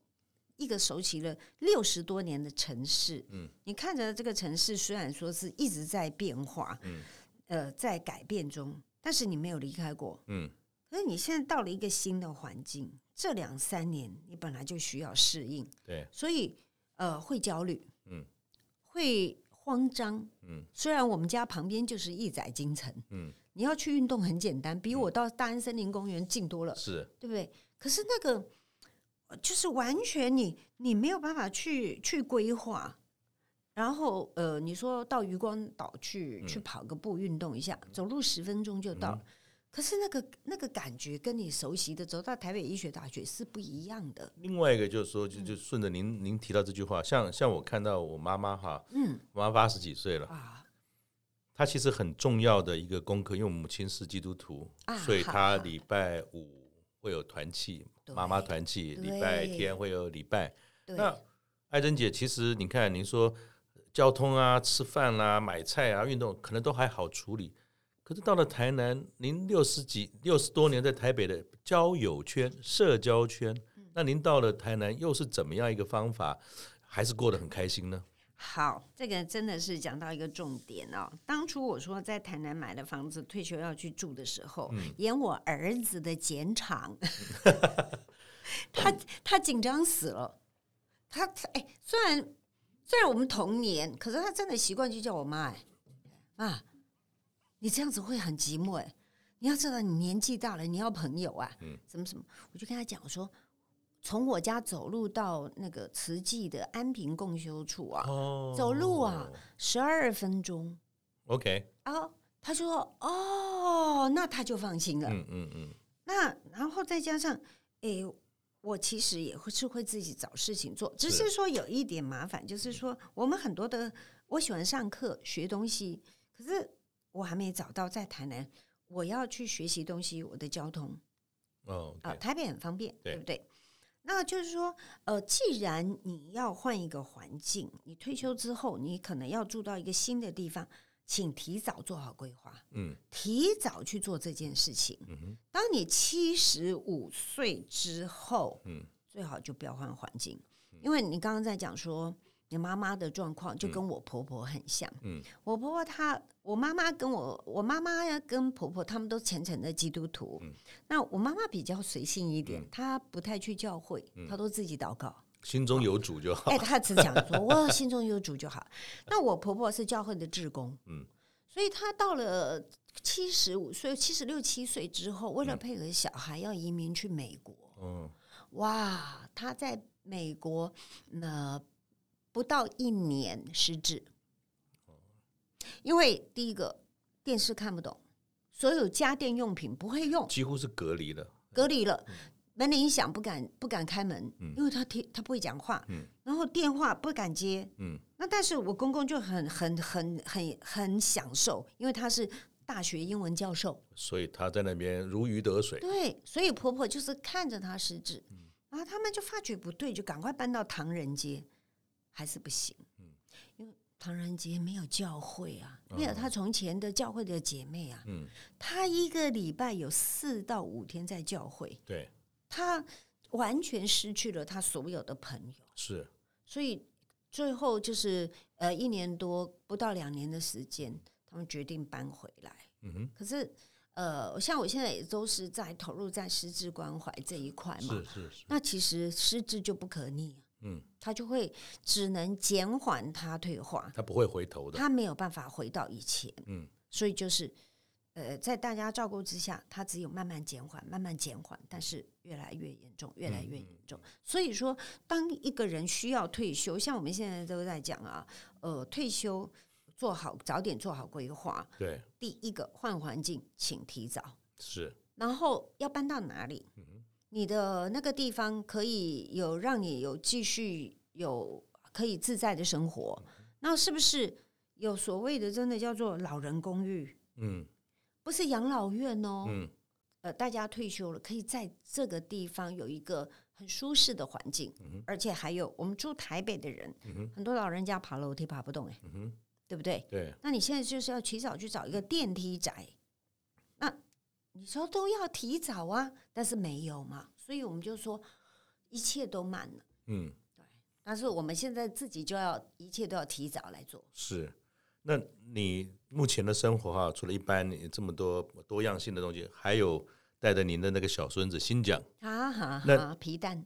一个熟悉了六十多年的城市，嗯，你看着这个城市虽然说是一直在变化，嗯，呃，在改变中，但是你没有离开过，嗯，可是你现在到了一个新的环境，这两三年你本来就需要适应，对，所以呃会焦虑，嗯，会慌张，嗯，虽然我们家旁边就是一载京城，嗯。你要去运动很简单，比我到大安森林公园近多了，是对不对？可是那个就是完全你你没有办法去去规划，然后呃，你说到渔光岛去、嗯、去跑个步运动一下，走路十分钟就到了。嗯、可是那个那个感觉跟你熟悉的走到台北医学大学是不一样的。另外一个就是说，就就顺着您、嗯、您提到这句话，像像我看到我妈妈哈，嗯，我妈八十几岁了啊。他其实很重要的一个功课，因为我母亲是基督徒，啊、所以他礼拜五会有团契，妈妈团契，礼拜天会有礼拜。那艾珍姐，其实你看，您说交通啊、吃饭啦、啊、买菜啊、运动，可能都还好处理。可是到了台南，您六十几、六十多年在台北的交友圈、社交圈，嗯、那您到了台南又是怎么样一个方法，还是过得很开心呢？好，这个真的是讲到一个重点哦。当初我说在台南买了房子，退休要去住的时候，嗯、演我儿子的剪场，他他紧张死了。他哎，虽然虽然我们同年，可是他真的习惯就叫我妈哎啊，你这样子会很寂寞哎。你要知道，你年纪大了，你要朋友啊，嗯，什么什么，我就跟他讲我说。从我家走路到那个慈济的安平共修处啊，走路啊十二分钟。OK，啊，他说哦，那他就放心了。嗯嗯嗯。那然后再加上，哎，我其实也会是会自己找事情做，只是说有一点麻烦，就是说我们很多的我喜欢上课学东西，可是我还没找到在台南我要去学习东西，我的交通哦啊，台北很方便，对不对？那就是说，呃，既然你要换一个环境，你退休之后，你可能要住到一个新的地方，请提早做好规划，嗯，提早去做这件事情。嗯哼，当你七十五岁之后，嗯，最好就不要换环境，因为你刚刚在讲说。你妈妈的状况就跟我婆婆很像。嗯，我婆婆她，我妈妈跟我，我妈妈呀跟婆婆他们都虔诚的基督徒。嗯，那我妈妈比较随性一点，她不太去教会，她都自己祷告，心中有主就好。哎，她只讲说，我心中有主就好。那我婆婆是教会的职工，嗯，所以她到了七十五岁、七十六七岁之后，为了配合小孩要移民去美国。嗯，哇，她在美国那。不到一年失智。因为第一个电视看不懂，所有家电用品不会用，几乎是隔离了，隔离了。门铃一响不敢不敢开门，嗯、因为他听他不会讲话，嗯、然后电话不敢接，嗯、那但是我公公就很很很很很享受，因为他是大学英文教授，所以他在那边如鱼得水。对，所以婆婆就是看着他失智，嗯、然后他们就发觉不对，就赶快搬到唐人街，还是不行，嗯、因为唐人街没有教会啊，没有他从前的教会的姐妹啊，嗯、他一个礼拜有四到五天在教会，对。他完全失去了他所有的朋友，是，所以最后就是呃一年多不到两年的时间，他们决定搬回来。嗯哼，可是呃，像我现在也都是在投入在失智关怀这一块嘛，是是是。那其实失智就不可逆，嗯，他就会只能减缓他退化，他不会回头的，他没有办法回到以前，嗯，所以就是。呃，在大家照顾之下，他只有慢慢减缓，慢慢减缓，但是越来越严重，越来越严重。嗯、所以说，当一个人需要退休，像我们现在都在讲啊，呃，退休做好，早点做好规划。对，第一个换环境，请提早。是。然后要搬到哪里？嗯、哼你的那个地方可以有让你有继续有可以自在的生活。那是不是有所谓的真的叫做老人公寓？嗯。不是养老院哦，嗯，呃，大家退休了，可以在这个地方有一个很舒适的环境，嗯、而且还有我们住台北的人，嗯、很多老人家爬楼梯爬不动，哎、嗯，对不对？对，那你现在就是要提早去找一个电梯宅，那你说都要提早啊，但是没有嘛，所以我们就说一切都慢了，嗯，对，但是我们现在自己就要一切都要提早来做，是。那你目前的生活哈，除了一般你这么多多样性的东西，还有带着您的那个小孙子新疆啊哈，那皮蛋，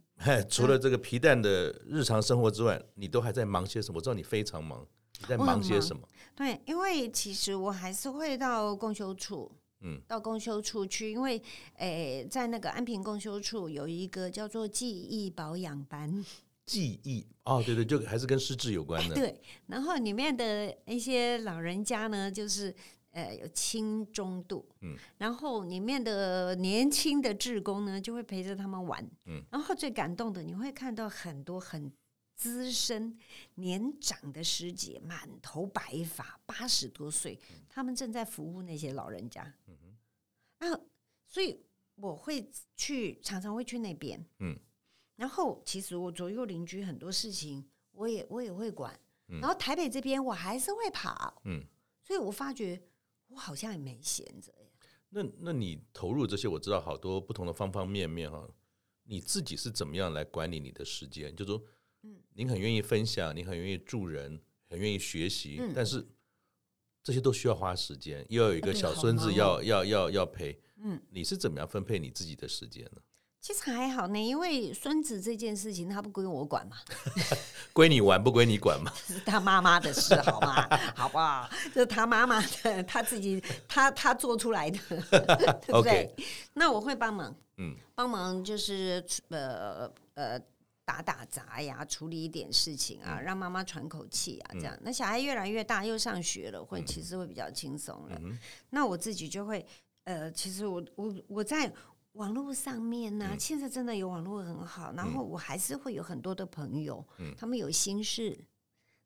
除了这个皮蛋的日常生活之外，你都还在忙些什么？我知道你非常忙，你在忙些什么？对，因为其实我还是会到公休处，嗯，到公休处去，因为诶，在那个安平公休处有一个叫做记忆保养班。记忆哦，对对，就还是跟失智有关的。对，然后里面的一些老人家呢，就是呃有轻中度，嗯，然后里面的年轻的志工呢，就会陪着他们玩，嗯，然后最感动的，你会看到很多很资深年长的师姐，满头白发，八十多岁，嗯、他们正在服务那些老人家，嗯哼，然后所以我会去，常常会去那边，嗯。然后，其实我左右邻居很多事情，我也我也会管。嗯、然后台北这边我还是会跑，嗯，所以我发觉我好像也没闲着。那那你投入这些，我知道好多不同的方方面面哈。你自己是怎么样来管理你的时间？就说，嗯，您很愿意分享，你很愿意助人，很愿意学习，嗯、但是这些都需要花时间，又要有一个小孙子要、啊、要要要陪，嗯，你是怎么样分配你自己的时间呢？其实还好呢，因为孙子这件事情他不归我管嘛，归你玩不归你管嘛，是他妈妈的事，好吗？好不好？这是他妈妈的，他自己他他做出来的，对不对？Okay. 那我会帮忙，嗯，帮忙就是呃呃打打杂呀，处理一点事情啊，让妈妈喘口气啊，这样。嗯、那小孩越来越大，又上学了，会其实会比较轻松了。嗯、那我自己就会呃，其实我我我在。网络上面呢、啊，嗯、现在真的有网络很好，然后我还是会有很多的朋友，嗯、他们有心事，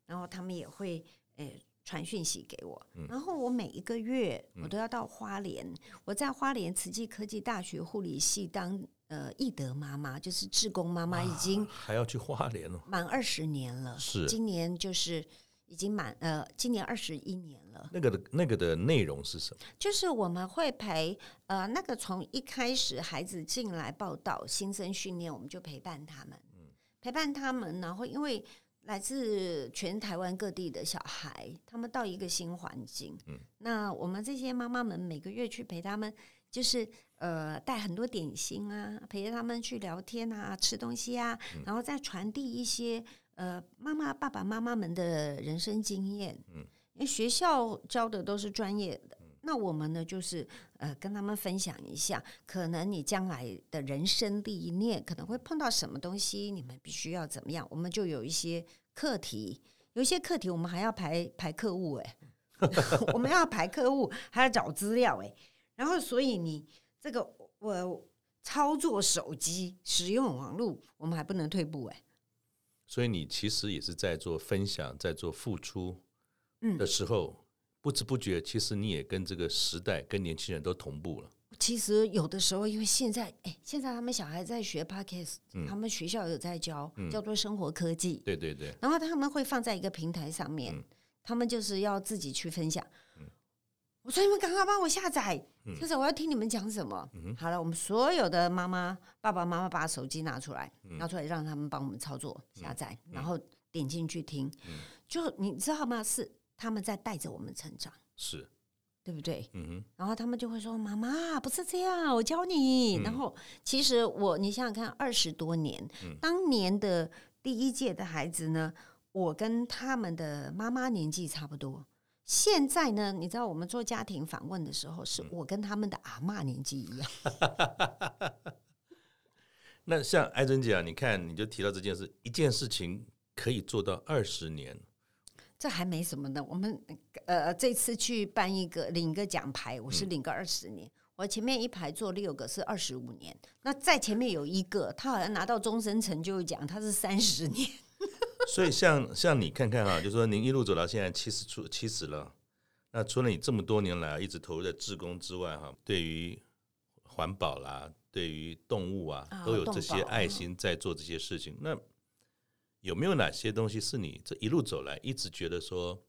然后他们也会诶传讯息给我，嗯、然后我每一个月我都要到花莲，嗯、我在花莲慈济科技大学护理系当呃义德妈妈，就是志工妈妈，已经还要去花莲了，满二十年了，是今年就是。已经满呃，今年二十一年了。那个的那个的内容是什么？就是我们会陪呃，那个从一开始孩子进来报道新生训练，我们就陪伴他们，嗯、陪伴他们，然后因为来自全台湾各地的小孩，他们到一个新环境，嗯、那我们这些妈妈们每个月去陪他们，就是呃带很多点心啊，陪着他们去聊天啊，吃东西啊，嗯、然后再传递一些。呃，妈妈、爸爸妈妈们的人生经验，嗯，因为学校教的都是专业的，嗯、那我们呢，就是呃，跟他们分享一下，可能你将来的人生历练可能会碰到什么东西，你们必须要怎么样，我们就有一些课题，有一些课题我们还要排排课务哎，我们要排课务，还要找资料哎，然后所以你这个我操作手机、使用网络，我们还不能退步哎。所以你其实也是在做分享，在做付出的时候，嗯、不知不觉，其实你也跟这个时代、跟年轻人都同步了。其实有的时候，因为现在，哎，现在他们小孩在学 Podcast，嗯，他们学校有在教，嗯，叫做生活科技。对对对。然后他们会放在一个平台上面，嗯，他们就是要自己去分享。嗯，我说你们赶快帮我下载，下载，我要听你们讲什么。嗯，好了，我们所有的妈妈、爸爸妈妈把手机拿出来，拿出来让他们帮我们操作下载，然后点进去听。就你知道吗？是他们在带着我们成长。是。对不对？然后他们就会说：“妈妈，不是这样，我教你。嗯”然后其实我，你想想看，二十多年，嗯，当年的第一届的孩子呢，我跟他们的妈妈年纪差不多。现在呢，你知道我们做家庭访问的时候，是我跟他们的阿妈年纪一样。那像艾珍姐啊，你看，你就提到这件事，一件事情可以做到二十年。这还没什么呢，我们呃这次去办一个领一个奖牌，我是领个二十年，嗯、我前面一排坐六个是二十五年，那在前面有一个，他好像拿到终身成就奖，他是三十年。所以像像你看看啊，就是说您一路走到现在七十出七十了，那除了你这么多年来一直投入在志工之外，哈，对于环保啦，对于动物啊，都有这些爱心在做这些事情，那。有没有哪些东西是你这一路走来一直觉得说，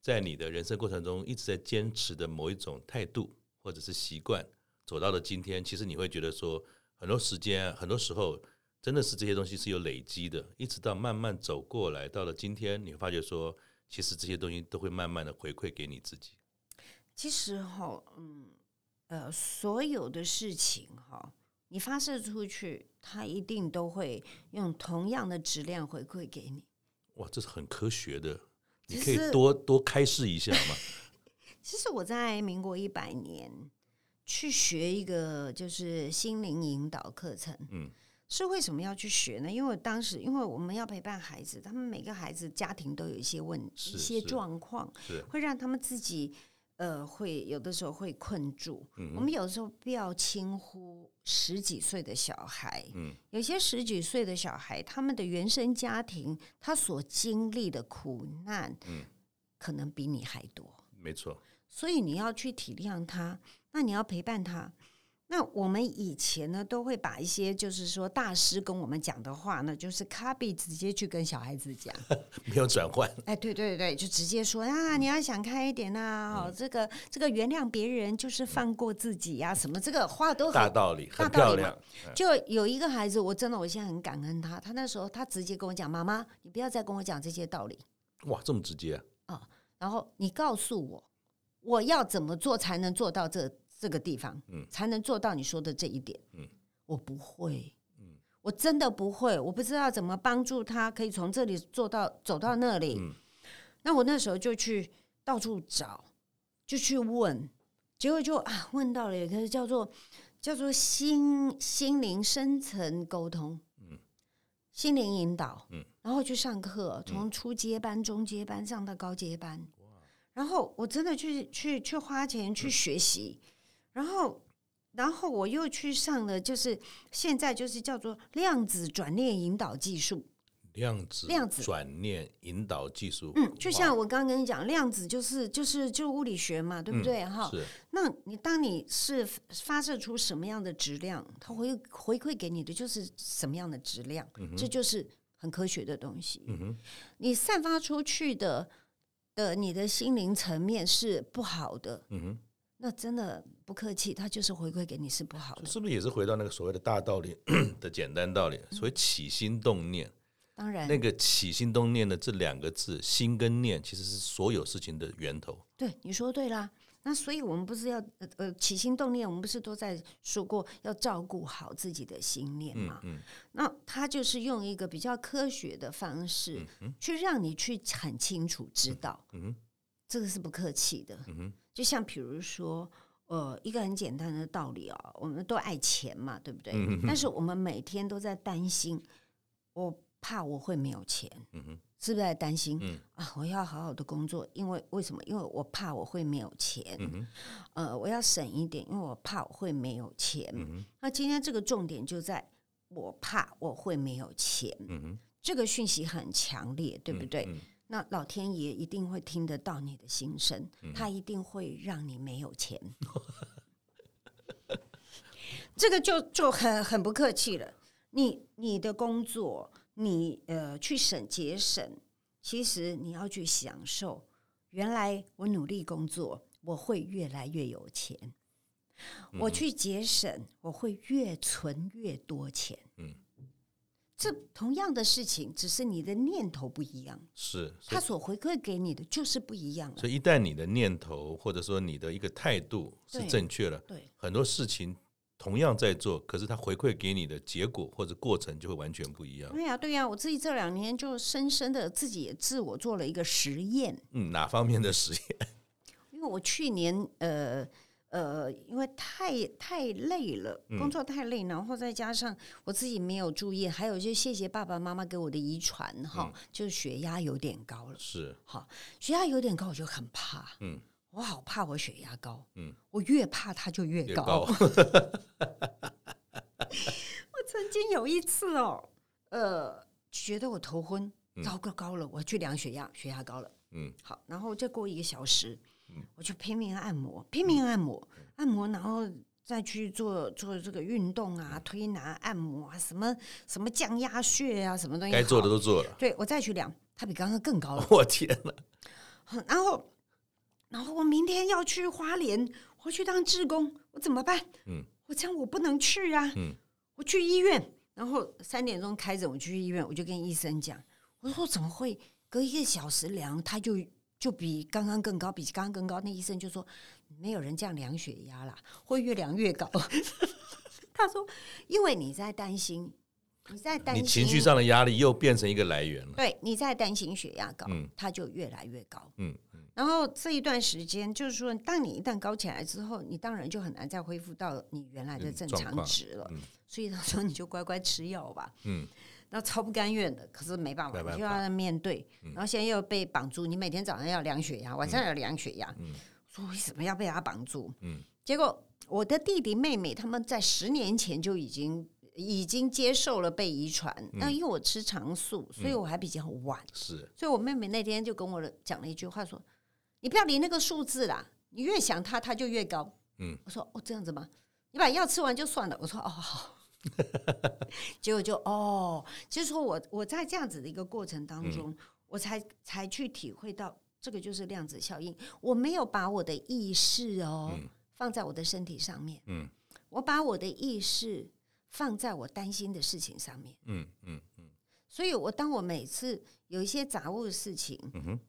在你的人生过程中一直在坚持的某一种态度或者是习惯，走到了今天，其实你会觉得说，很多时间很多时候真的是这些东西是有累积的，一直到慢慢走过来，到了今天，你会发觉说，其实这些东西都会慢慢的回馈给你自己。其实哈，嗯，呃，所有的事情哈。你发射出去，它一定都会用同样的质量回馈给你。哇，这是很科学的，你可以多多开示一下吗？其实我在民国一百年去学一个就是心灵引导课程，嗯，是为什么要去学呢？因为当时因为我们要陪伴孩子，他们每个孩子家庭都有一些问题，一些状况，会让他们自己。呃，会有的时候会困住。嗯、我们有时候不要轻忽十几岁的小孩。嗯，有些十几岁的小孩，他们的原生家庭，他所经历的苦难，嗯，可能比你还多。没错。所以你要去体谅他，那你要陪伴他。那我们以前呢，都会把一些就是说大师跟我们讲的话呢，就是 copy 直接去跟小孩子讲，没有转换。哎，对对对，就直接说啊，你要想开一点呐、啊，嗯、这个这个原谅别人就是放过自己呀、啊，什么这个话都很大道理，很漂亮。就有一个孩子，我真的我现在很感恩他，他那时候他直接跟我讲，妈妈，你不要再跟我讲这些道理。哇，这么直接啊！哦、然后你告诉我，我要怎么做才能做到这？这个地方，嗯，才能做到你说的这一点，嗯，我不会，嗯，我真的不会，我不知道怎么帮助他，可以从这里做到走到那里，嗯，那我那时候就去到处找，就去问，结果就啊问到了一个叫做叫做心心灵深层沟通，嗯，心灵引导，嗯，然后去上课，从初阶班、中阶班上到高阶班，哇，然后我真的去去去花钱去学习。嗯然后，然后我又去上了，就是现在就是叫做量子转念引导技术。量子量子转念引导技术，嗯，就像我刚刚跟你讲，量子就是就是就物理学嘛，对不对？哈、嗯，那你当你是发射出什么样的质量，它回回馈给你的就是什么样的质量，嗯、这就是很科学的东西。嗯、哼你散发出去的的你的心灵层面是不好的，嗯哼那真的不客气，他就是回馈给你是不好的，是不是也是回到那个所谓的大道理 的简单道理？所谓起心动念，当然那个起心动念的这两个字，心跟念其实是所有事情的源头。对，你说对啦。那所以我们不是要呃呃起心动念，我们不是都在说过要照顾好自己的心念吗？嗯，嗯，那他就是用一个比较科学的方式，去让你去很清楚知道，嗯，嗯，这个是不客气的，嗯就像比如说，呃，一个很简单的道理啊、哦，我们都爱钱嘛，对不对？嗯、但是我们每天都在担心，我怕我会没有钱，是不是在担心？嗯啊，我要好好的工作，因为为什么？因为我怕我会没有钱。嗯，呃，我要省一点，因为我怕我会没有钱。嗯，那今天这个重点就在我怕我会没有钱。嗯，这个讯息很强烈，对不对？那老天爷一定会听得到你的心声，嗯他一定会让你没有钱。这个就就很很不客气了。你你的工作，你呃去省节省，其实你要去享受。原来我努力工作，我会越来越有钱。嗯我去节省，我会越存越多钱。嗯，这同样的事情，只是你的念头不一样，是，所他所回馈给你的就是不一样了。所以一旦你的念头或者说你的一个态度是正确了，对很多事情同样在做，可是他回馈给你的结果或者过程就会完全不一样。对呀，对呀，我自己这两年就深深的自己也自我做了一个实验，嗯，哪方面的实验？因为我去年呃呃，因为太太累了，工作太累，然后再加上我自己没有注意，还有就谢谢爸爸妈妈给我的遗传哈，就是血压有点高了。是，哈，血压有点高，我就很怕。嗯，我好怕我血压高。嗯，我越怕它就越高。越高我曾经有一次哦，呃，觉得我头昏，糟糕高了，我去量血压，血压高了。嗯，好，然后再过一个小时，我就拼命按摩，拼命按摩，按摩，然后再去做做这个运动啊，推拿、按摩啊，什么什么降压穴啊，什么东西，该做的都做了。对，我再去量，它比刚刚更高了。我天哪！然后，然后我明天要去花莲，我去当志工，我怎么办？嗯，我这样我不能去啊。嗯，我去医院，然后三点钟开诊，我去医院，我就跟医生讲，我说怎么会隔一个小时量，他就就比刚刚更高，比刚刚更高？那医生就说没有人这样量血压啦，会越量越高。他说，因为你在担心，你在担心，你情绪上的压力又变成一个来源了。对，你在担心血压高，嗯它就越来越高。嗯嗯，然后这一段时间，就是说，当你一旦高起来之后，你当然就很难再恢复到你原来的正常值了。嗯所以他说，你就乖乖吃药吧。嗯，然后超不甘愿的，可是没办法，就要面对。然后现在又被绑住，你每天早上要量血压，晚上要量血压。嗯说为什么要被他绑住？嗯结果我的弟弟妹妹他们在十年前就已经已经接受了被遗传。那、因为我吃长素，所以我还比较晚。是，所以我妹妹那天就跟我讲了一句话说：“你不要理那个数字啦，你越想它，它就越高。”嗯，我说：“哦，这样子吗？你把药吃完就算了。”我说：“哦，好。” 结果就哦，就是说我我在这样子的一个过程当中，嗯我才才去体会到这个就是量子效应。我没有把我的意识哦、嗯放在我的身体上面，嗯我把我的意识放在我担心的事情上面。嗯嗯嗯所以我当我每次有一些杂物的事情，嗯哼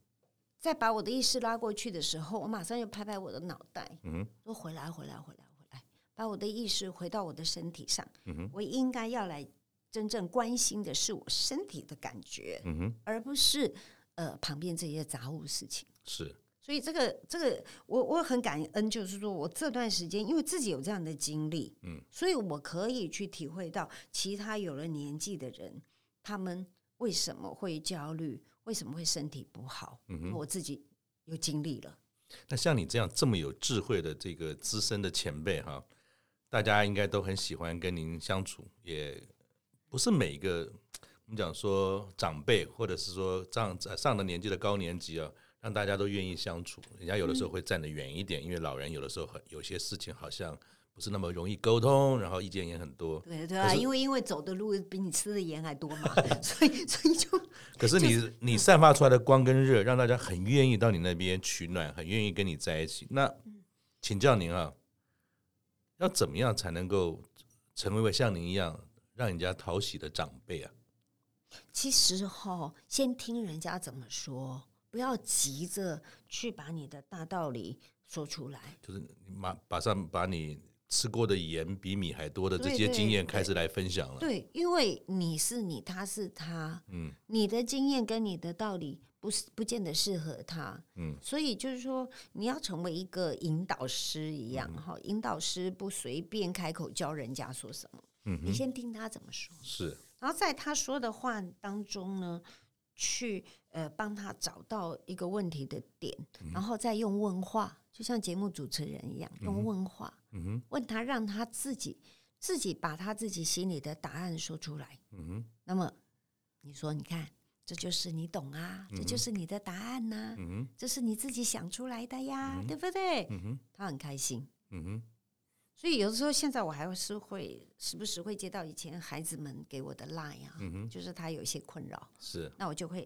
再把我的意识拉过去的时候，我马上又拍拍我的脑袋，嗯哼说，回来，回来，回来，把我的意识回到我的身体上。嗯哼我应该要来真正关心的是我身体的感觉，嗯哼，而不是呃旁边这些杂物事情。是，所以这个这个，我我很感恩，就是说我这段时间因为自己有这样的经历，嗯，所以我可以去体会到其他有了年纪的人，他们为什么会焦虑，为什么会身体不好。我自己有经历了。那像你这样这么有智慧的这个资深的前辈哈，大家应该都很喜欢跟您相处，也不是每一个我们讲说长辈或者是说上上了年纪的高年级啊，让大家都愿意相处。人家有的时候会站得远一点，因为老人有的时候很有些事情好像不是那么容易沟通，然后意见也很多。对对啊，因为因为走的路比你吃的盐还多嘛，所以所以就可是你你散发出来的光跟热，让大家很愿意到你那边取暖，很愿意跟你在一起。那请教您啊，要怎么样才能够成为像您一样让人家讨喜的长辈啊？其实哈，先听人家怎么说，不要急着去把你的大道理说出来。就是马马上把你吃过的盐比米还多的这些经验开始来分享了。对，因为你是你，他是他，嗯你的经验跟你的道理不是不见得适合他，嗯。所以就是说你要成为一个引导师一样哈、引导师不随便开口教人家说什么，嗯，你先听他怎么说。是。然后在他说的话当中呢，去呃帮他找到一个问题的点，嗯、然后再用问话，就像节目主持人一样，用问话，嗯哼，问他让他自己自己把他自己心里的答案说出来，嗯哼，那么你说，你看。这就是你懂啊，这就是你的答案呐、啊，嗯、这是你自己想出来的呀，嗯、对不对？他很开心。嗯、哼所以有的时候，现在我还是会时不时会接到以前孩子们给我的 line 啊，就是他有一些困扰，是，那我就会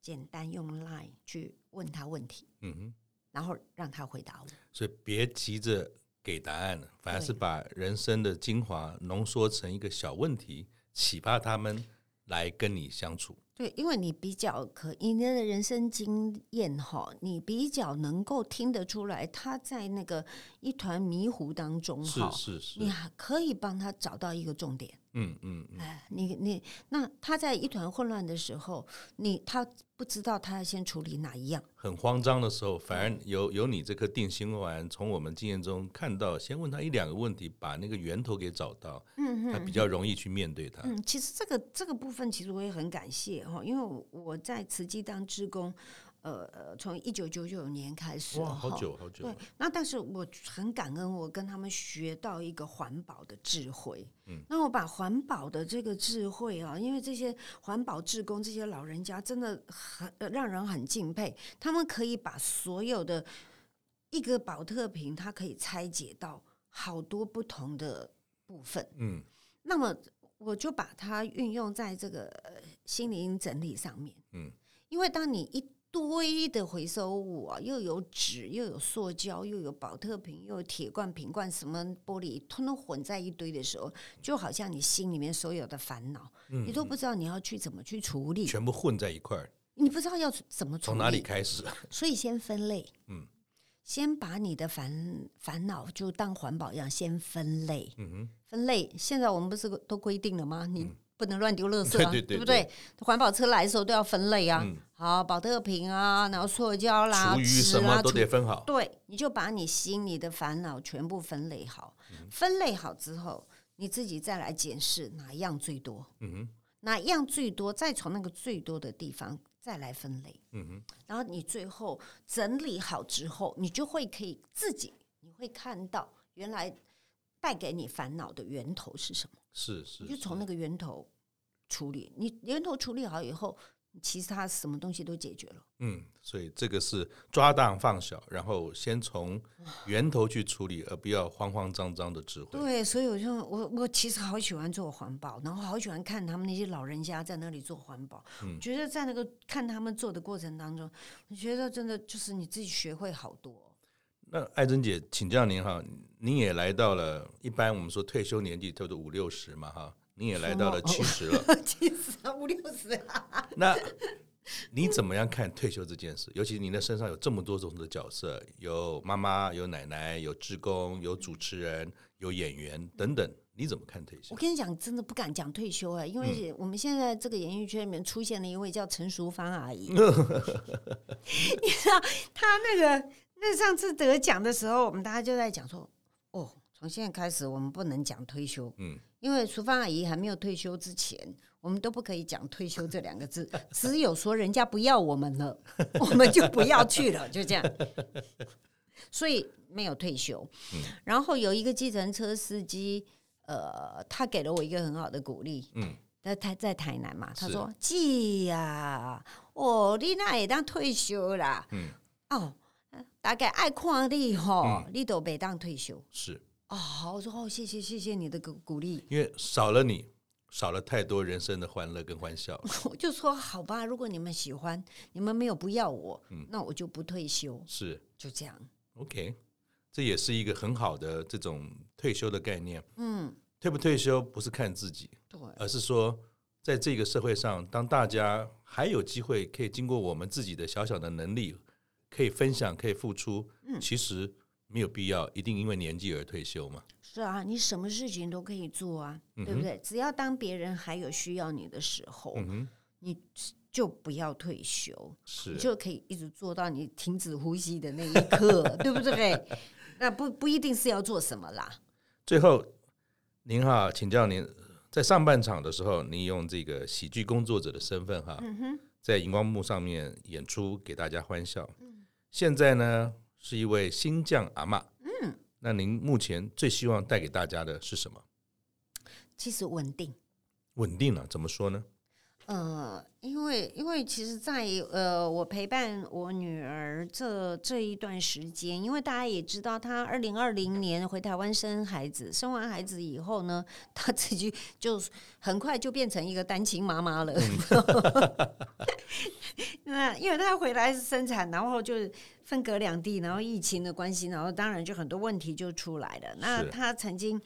简单用 line 去问他问题，嗯、哼然后让他回答我。所以别急着给答案，反而是把人生的精华浓缩成一个小问题，启发他们来跟你相处。对，因为你比较可以，你的人生经验哈，你比较能够听得出来，他在那个一团迷糊当中哈，是是是，你还可以帮他找到一个重点。嗯嗯，哎，你你那他在一团混乱的时候，你他不知道他要先处理哪一样，很慌张的时候，反而有有你这颗定心丸，从我们经验中看到，先问他一两个问题，把那个源头给找到，嗯嗯，他比较容易去面对他。嗯，其实这个这个部分，其实我也很感谢哈，因为我在慈济当志工。呃呃，从一九九九年开始，哇，好久好久。对，那但是我很感恩，我跟他们学到一个环保的智慧。嗯，那我把环保的这个智慧啊，因为这些环保志工，这些老人家真的很让人很敬佩，他们可以把所有的一个宝特瓶，它可以拆解到好多不同的部分。嗯，那么我就把它运用在这个心灵整理上面。嗯，因为当你一堆的回收物啊，又有纸，又有塑胶，又有保特瓶，又有铁罐、瓶罐，什么玻璃，通通混在一堆的时候，就好像你心里面所有的烦恼，嗯、你都不知道你要去怎么去处理，全部混在一块儿，你不知道要怎么处理，从哪里开始？所以先分类，嗯，先把你的烦烦恼就当环保一样，先分类，嗯哼，分类。现在我们不是都规定了吗？你。嗯不能乱丢垃圾啊，对，对，对，对，对不对？环保车来的时候都要分类啊。嗯、好，保特瓶啊，然后塑胶啦、厨余什么都得分好。对，你就把你心里的烦恼全部分类好。嗯、分类好之后，你自己再来检视哪一样最多。嗯哼，哪一样最多，再从那个最多的地方再来分类。嗯哼，然后你最后整理好之后，你就会可以自己，你会看到原来带给你烦恼的源头是什么。是是，你就从那个源头。处理你源头处理好以后，其实他什么东西都解决了。嗯，所以这个是抓大放小，然后先从源头去处理，而不要慌慌张张的智慧。对，所以我就我我其实好喜欢做环保，然后好喜欢看他们那些老人家在那里做环保。嗯，觉得在那个看他们做的过程当中，我觉得真的就是你自己学会好多。那艾珍姐，请教您哈，您也来到了一般我们说退休年纪差不多五六十嘛哈。您也来到了七十了，七十啊，五六十啊。那你怎么样看退休这件事？尤其您的身上有这么多种的角色，有妈妈，有奶奶，有职工，有主持人，有演员等等，你怎么看退休？我跟你讲，真的不敢讲退休啊，因为我们现在这个演艺圈里面出现了一位叫陈淑芳阿姨，你知道她那个那上次得奖的时候，我们大家就在讲说，哦，从现在开始我们不能讲退休，嗯。因为淑芳阿姨还没有退休之前，我们都不可以讲退休这两个字，只有说人家不要我们了，我们就不要去了，就这样。所以没有退休。然后有一个计程车司机，呃，他给了我一个很好的鼓励。嗯，在台在台南嘛，他说：“姐呀，哦，你那也当退休啦。”嗯，哦，大概爱看你吼，你都别当退休。是。哦，好，我说哦，谢谢谢谢你的鼓鼓励，因为少了你，少了太多人生的欢乐跟欢笑。我就说好吧，如果你们喜欢，你们没有不要我，嗯，那我就不退休，是就这样。OK，这也是一个很好的这种退休的概念。嗯，退不退休不是看自己，对，而是说在这个社会上，当大家还有机会可以经过我们自己的小小的能力，可以分享，可以付出，嗯，其实。没有必要一定因为年纪而退休嘛？是啊，你什么事情都可以做啊，嗯、对不对？只要当别人还有需要你的时候，嗯、哼你就不要退休，是你就可以一直做到你停止呼吸的那一刻，对不对？那不不一定是要做什么啦。最后，您哈，请教您，在上半场的时候，您用这个喜剧工作者的身份哈，在荧光幕上面演出给大家欢笑。现在呢，是一位新将阿妈。嗯，那您目前最希望带给大家的是什么？其实稳定。稳定了，怎么说呢？呃，因为因为其实在，在呃，我陪伴我女儿这这一段时间，因为大家也知道，她二零二零年回台湾生孩子，生完孩子以后呢，她自己就很快就变成一个单亲妈妈了。那因为她回来是生产，然后就分隔两地，然后疫情的关系，然后当然就很多问题就出来了。那她曾经。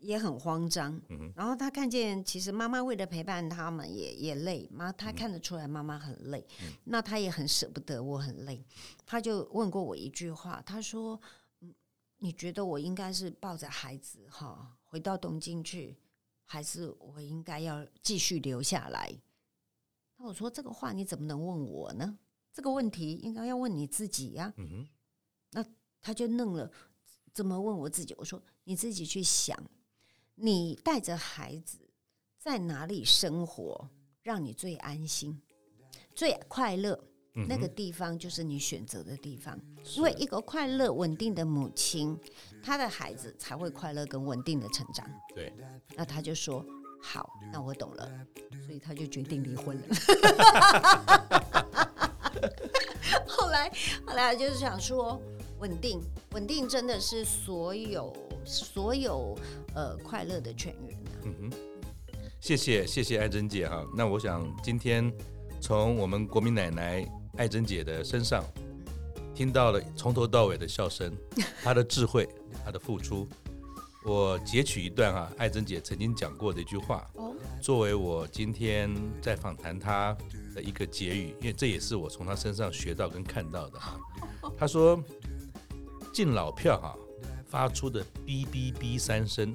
也很慌张，然后他看见其实妈妈为了陪伴他们也也累，妈他看得出来妈妈很累，那他也很舍不得我很累，他就问过我一句话，他说：“你觉得我应该是抱着孩子哈回到东京去，还是我应该要继续留下来？”那我说这个话你怎么能问我呢？这个问题应该要问你自己呀。那他就愣了，怎么问我自己？我说你自己去想。你带着孩子在哪里生活，让你最安心、最快乐？那个地方就是你选择的地方。因为一个快乐、稳定的母亲，她的孩子才会快乐跟稳定的成长。对，那他就说：“好，那我懂了。”所以他就决定离婚了。后来，后来就是想说，稳定，稳定真的是所有。所有呃快乐的泉源。嗯哼，谢谢谢谢爱珍姐哈。那我想今天从我们国民奶奶爱珍姐的身上听到了从头到尾的笑声，她的智慧，她的付出。我截取一段哈，爱珍姐曾经讲过的一句话，作为我今天在访谈她的一个结语，因为这也是我从她身上学到跟看到的哈。她说：“敬老票哈。”发出的哔哔哔三声，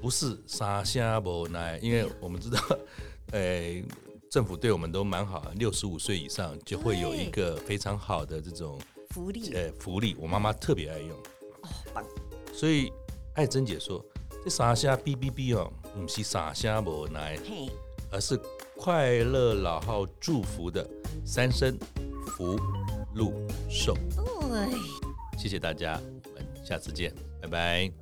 不是沙虾无奶，因为我们知道，诶，政府对我们都蛮好，六十五岁以上就会有一个非常好的这种福利，诶，福利，我妈妈特别爱用。哦，棒！所以爱珍姐说，这三声哔哔哔哦，不是三声无奈，而是快乐老号祝福的三声福禄寿。对，谢谢大家。下次见，拜拜。